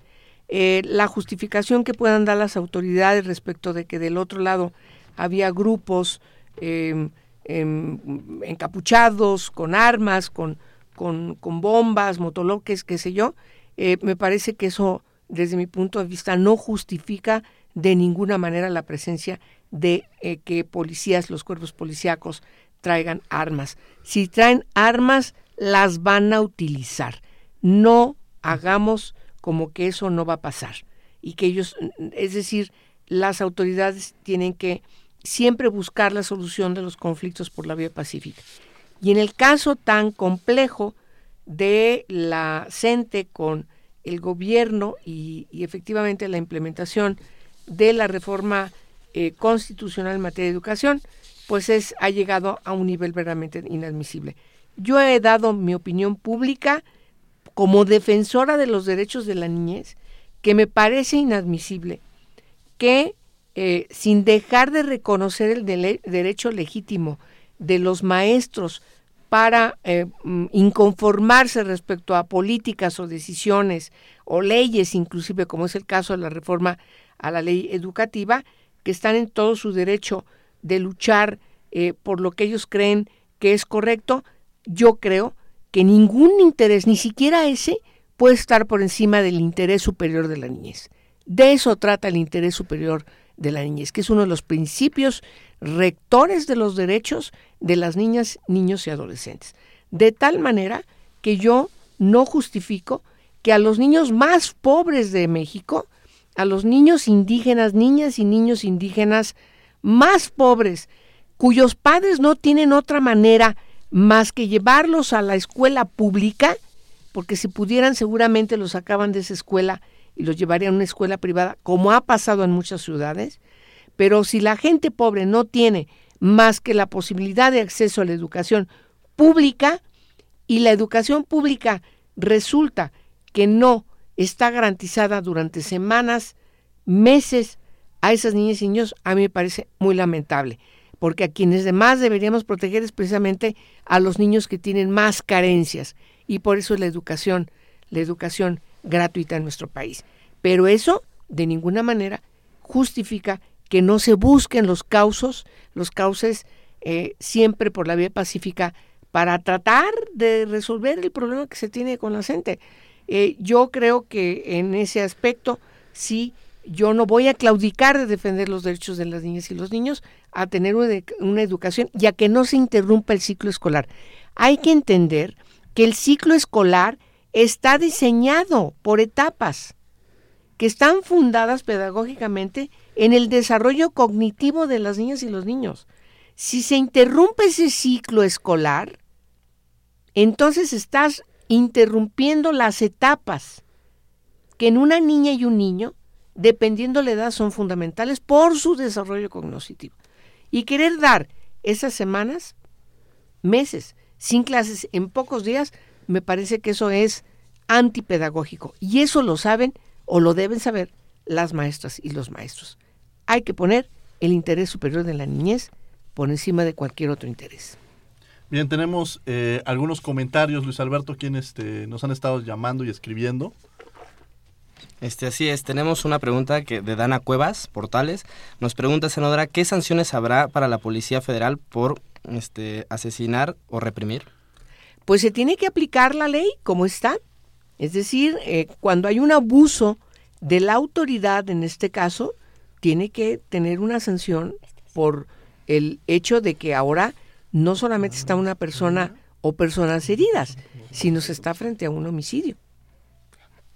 Eh, la justificación que puedan dar las autoridades respecto de que del otro lado había grupos em, em, encapuchados, con armas, con, con, bombas, motoloques, qué sé yo, eh, me parece que eso, desde mi punto de vista, no justifica de ninguna manera la presencia de eh, que policías, los cuerpos policíacos, traigan armas. Si traen armas, las van a utilizar. No hagamos como que eso no va a pasar y que ellos, es decir, las autoridades tienen que siempre buscar la solución de los conflictos por la vía pacífica. Y en el caso tan complejo de la CENTE con el gobierno y, efectivamente la implementación de la reforma eh, constitucional en materia de educación, pues es, ha llegado a un nivel verdaderamente inadmisible. Yo he dado mi opinión pública como defensora de los derechos de la niñez, que me parece inadmisible que eh, sin dejar de reconocer el derecho legítimo de los maestros para eh, mm, inconformarse respecto a políticas o decisiones o leyes, inclusive como es el caso de la reforma a la ley educativa, que están en todo su derecho de luchar eh, por lo que ellos creen que es correcto, yo creo que ningún interés, ni siquiera ese, puede estar por encima del interés superior de la niñez. De eso trata el interés superior de la niñez, que es uno de los principios rectores de los derechos de las niñas, niños y adolescentes. De tal manera que yo no justifico que a los niños más pobres de México, a los niños indígenas, niñas y niños indígenas más pobres, cuyos padres no tienen otra manera más que llevarlos a la escuela pública, porque si pudieran seguramente los sacaban de esa escuela y los llevarían a una escuela privada, como ha pasado en muchas ciudades, pero si la gente pobre no tiene más que la posibilidad de acceso a la educación pública y la educación pública resulta que no está garantizada durante semanas, meses a esas niñas y niños, a mí me parece muy lamentable. Porque a quienes más deberíamos proteger es precisamente a los niños que tienen más carencias y por eso es la educación, la educación gratuita en nuestro país. Pero eso de ninguna manera justifica que no se busquen los causos, los cauces eh, siempre por la vía pacífica para tratar de resolver el problema que se tiene con la gente. Eh, yo creo que en ese aspecto sí yo no voy a claudicar de defender los derechos de las niñas y los niños a tener una, educación ya que no se interrumpa el ciclo escolar. Hay que entender que el ciclo escolar está diseñado por etapas que están fundadas pedagógicamente en el desarrollo cognitivo de las niñas y los niños. Si se interrumpe ese ciclo escolar, entonces estás interrumpiendo las etapas que en una niña y un niño dependiendo la edad, son fundamentales por su desarrollo cognitivo. Y querer dar esas semanas, meses, sin clases, en pocos días, me parece que eso es antipedagógico. Y eso lo saben o lo deben saber las maestras y los maestros. Hay que poner el interés superior de la niñez por encima de cualquier otro interés. Bien, tenemos eh, algunos comentarios, Luis Alberto, quienes este, nos han estado llamando y escribiendo. Este, así es, tenemos una pregunta que de Dana Cuevas, Portales. Nos pregunta, senadora, ¿qué sanciones habrá para la Policía Federal por este, asesinar o reprimir? Pues se tiene que aplicar la ley como está. Es decir, eh, cuando hay un abuso de la autoridad, en este caso, tiene que tener una sanción por el hecho de que ahora no solamente está una persona o personas heridas, sino se está frente a un homicidio.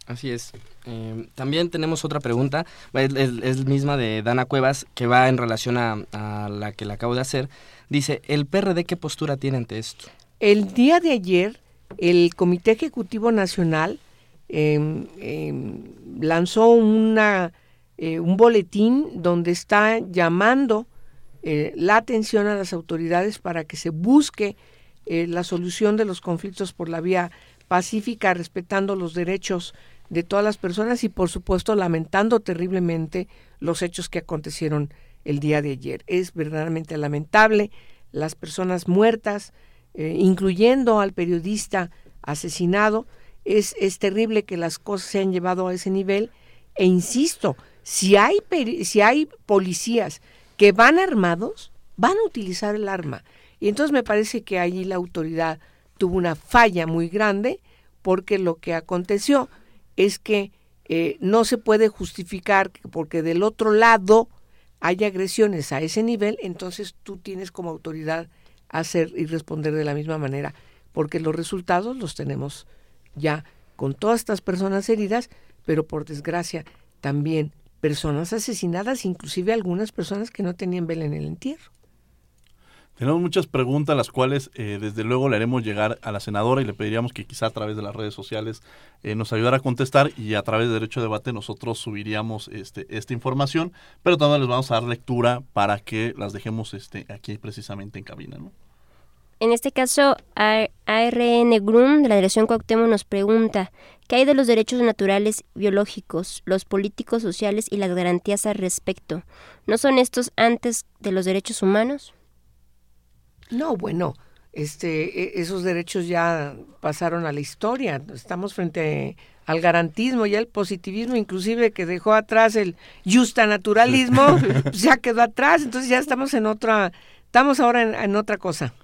Así es. Eh, también tenemos otra pregunta, es, misma de Dana Cuevas, que va en relación a, la que le acabo de hacer. Dice, ¿el PRD qué postura tiene ante esto? El día de ayer, el Comité Ejecutivo Nacional em, em, lanzó una, eh, un boletín donde está llamando eh, la atención a las autoridades para que se busque la solución de los conflictos por la vía pacífica, respetando los derechos de todas las personas y por supuesto lamentando terriblemente los hechos que acontecieron el día de ayer. Es verdaderamente lamentable las personas muertas, eh, incluyendo al periodista asesinado. Es, es terrible que las cosas se han llevado a ese nivel e insisto, si hay, si hay policías que van armados, van a utilizar el arma. Y entonces me parece que allí la autoridad tuvo una falla muy grande porque lo que aconteció es que eh, no se puede justificar porque del otro lado hay agresiones a ese nivel, entonces tú tienes como autoridad hacer y responder de la misma manera, porque los resultados los tenemos ya con todas estas personas heridas, pero por desgracia también personas asesinadas, inclusive algunas personas que no tenían vela en el entierro. Tenemos muchas preguntas, las cuales eh, desde luego le haremos llegar a la senadora y le pediríamos que quizá a través de las redes sociales eh, nos ayudara a contestar y a través de Derecho a Debate nosotros subiríamos este, esta información, pero también les vamos a dar lectura para que las dejemos este, aquí precisamente en cabina. ¿no? En este caso, ARN Grum de la Dirección Cuauhtémoc nos pregunta, ¿qué hay de los derechos naturales biológicos, los políticos sociales y las garantías al respecto? ¿No son estos antes de los derechos humanos? No, bueno, este, e, esos derechos ya pasaron a la historia. Estamos frente al garantismo, y al positivismo, inclusive que dejó atrás el justa naturalismo, pues ya quedó atrás. Entonces ya estamos en otra, estamos ahora en, otra cosa.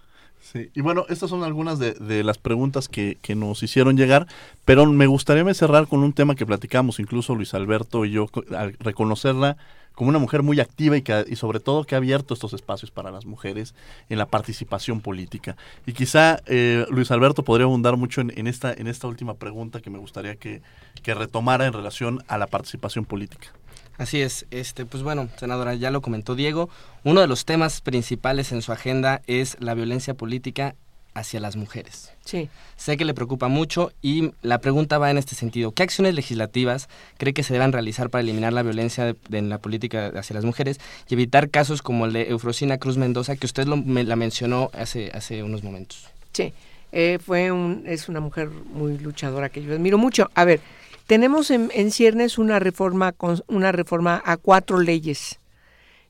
Sí, y bueno, estas son algunas de, de las preguntas que, que, nos hicieron llegar, pero me gustaría cerrar con un tema que platicamos, incluso Luis Alberto y yo, al reconocerla como una mujer muy activa y, que, sobre todo que ha abierto estos espacios para las mujeres en la participación política. Y quizá eh, Luis Alberto podría abundar mucho en, esta, en esta última pregunta que me gustaría que, que retomara en relación a la participación política. Así es, este, pues bueno, senadora, ya lo comentó Diego, uno de los temas principales en su agenda es la violencia política hacia las mujeres. Sí. Sé que le preocupa mucho y la pregunta va en este sentido. ¿Qué acciones legislativas cree que se deban realizar para eliminar la violencia en la política hacia las mujeres y evitar casos como el de Eufrosina Cruz Mendoza, que usted lo, me, la mencionó hace, hace unos momentos? Sí, eh, fue un, es una mujer muy luchadora que yo admiro mucho. A ver, tenemos en, en ciernes una reforma, con, una reforma a cuatro leyes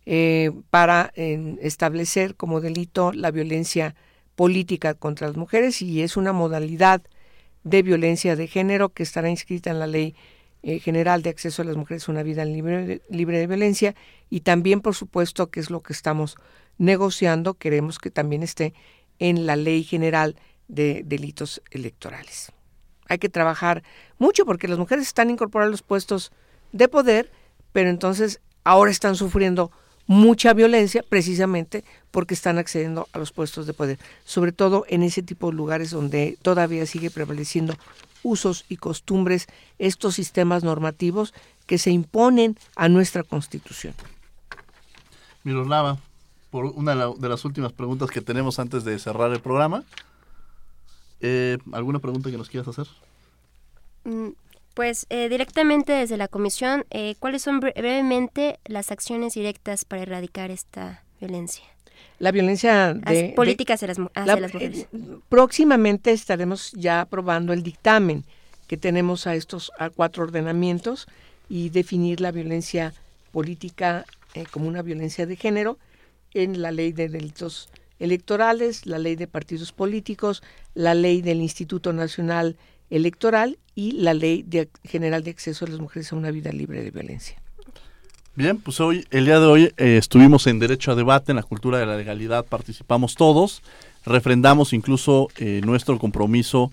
eh, para establecer como delito la violencia política contra las mujeres y es una modalidad de violencia de género que estará inscrita en la Ley eh, General de Acceso a las Mujeres a una Vida libre libre de Violencia y también, por supuesto, que es lo que estamos negociando, queremos que también esté en la Ley General de Delitos Electorales. Hay que trabajar mucho porque las mujeres están incorporadas a los puestos de poder, pero entonces ahora están sufriendo mucha violencia precisamente porque están accediendo a los puestos de poder, sobre todo en ese tipo de lugares donde todavía sigue prevaleciendo usos y costumbres, estos sistemas normativos que se imponen a nuestra Constitución. Miroslava, por una de las últimas preguntas que tenemos antes de cerrar el programa, eh, ¿alguna pregunta que nos quieras hacer? Pues eh, directamente desde la comisión, eh, ¿cuáles son brevemente las acciones directas para erradicar esta violencia? La violencia de, política hacia, las, mujeres. Eh, próximamente estaremos ya aprobando el dictamen que tenemos a estos a cuatro ordenamientos y definir la violencia política como una violencia de género en la ley de delitos electorales, la ley de partidos políticos, la ley del Instituto Nacional Electoral y la Ley General de Acceso a las Mujeres a una Vida Libre de Violencia. Bien, pues hoy, el día de hoy, eh, estuvimos en Derecho a Debate, en la cultura de la legalidad, participamos todos, refrendamos incluso eh, nuestro compromiso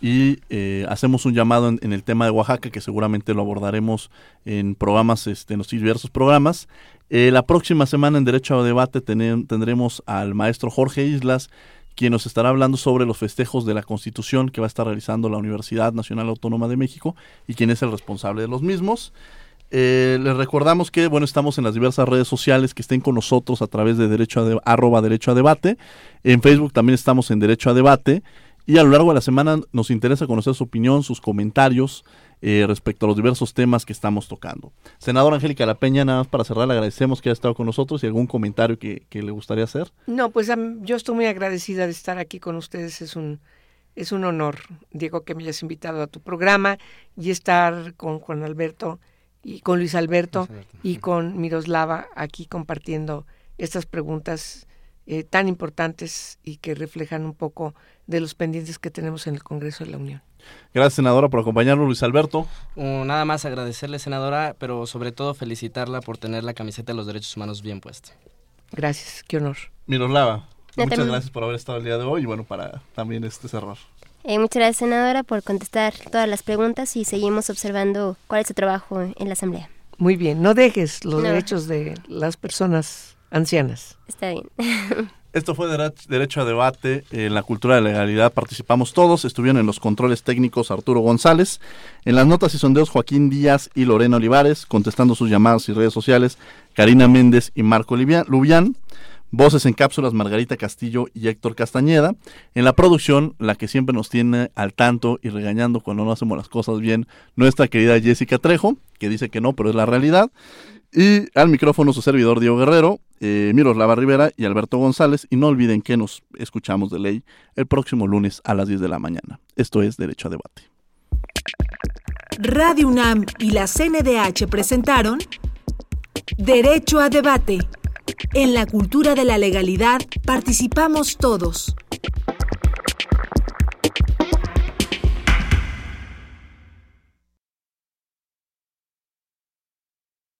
y eh, hacemos un llamado en, el tema de Oaxaca, que seguramente lo abordaremos en programas, este, en los diversos programas. la próxima semana en Derecho a Debate tendremos al maestro Jorge Islas, quien nos estará hablando sobre los festejos de la Constitución que va a estar realizando la Universidad Nacional Autónoma de México y quién es el responsable de los mismos. Eh, les recordamos que bueno estamos en las diversas redes sociales que estén con nosotros a través de derecho a arroba derecho a debate. En Facebook también estamos en derecho a debate y a lo largo de la semana nos interesa conocer su opinión, sus comentarios eh, respecto a los diversos temas que estamos tocando. Senadora Angélica La Peña, nada más para cerrar, le agradecemos que haya estado con nosotros y algún comentario que, le gustaría hacer. No, pues yo estoy muy agradecida de estar aquí con ustedes. Es un, es un honor, Diego, que me hayas invitado a tu programa y estar con Juan Alberto y con Luis Alberto, y con Miroslava aquí compartiendo estas preguntas eh, tan importantes y que reflejan un poco de los pendientes que tenemos en el Congreso de la Unión. Gracias, senadora, por acompañarnos, Luis Alberto. Uh, nada más agradecerle, senadora, pero sobre todo felicitarla por tener la camiseta de los derechos humanos bien puesta. Gracias, qué honor. Miroslava, muchas gracias por haber estado el día de hoy y bueno, para también este cerrar. Eh, muchas gracias, senadora, por contestar todas las preguntas y seguimos observando cuál es su trabajo en la Asamblea. Muy bien, no dejes los derechos de las personas ancianas. Está bien. Esto fue Derecho a Debate. En la cultura de legalidad participamos todos. Estuvieron en los controles técnicos Arturo González. En las notas y sondeos Joaquín Díaz y Lorena Olivares. Contestando sus llamadas y redes sociales Karina Méndez y Marco Lubián. Voces en cápsulas Margarita Castillo y Héctor Castañeda. En la producción, la que siempre nos tiene al tanto y regañando cuando no hacemos las cosas bien, nuestra querida Jessica Trejo, que dice que no, pero es la realidad. Y al micrófono su servidor Diego Guerrero, eh, Miroslava Rivera y Alberto González. Y no olviden que nos escuchamos de ley el próximo lunes a las 10 de la mañana. Esto es Derecho a Debate. Radio UNAM y la CNDH presentaron Derecho a Debate. En la cultura de la legalidad participamos todos.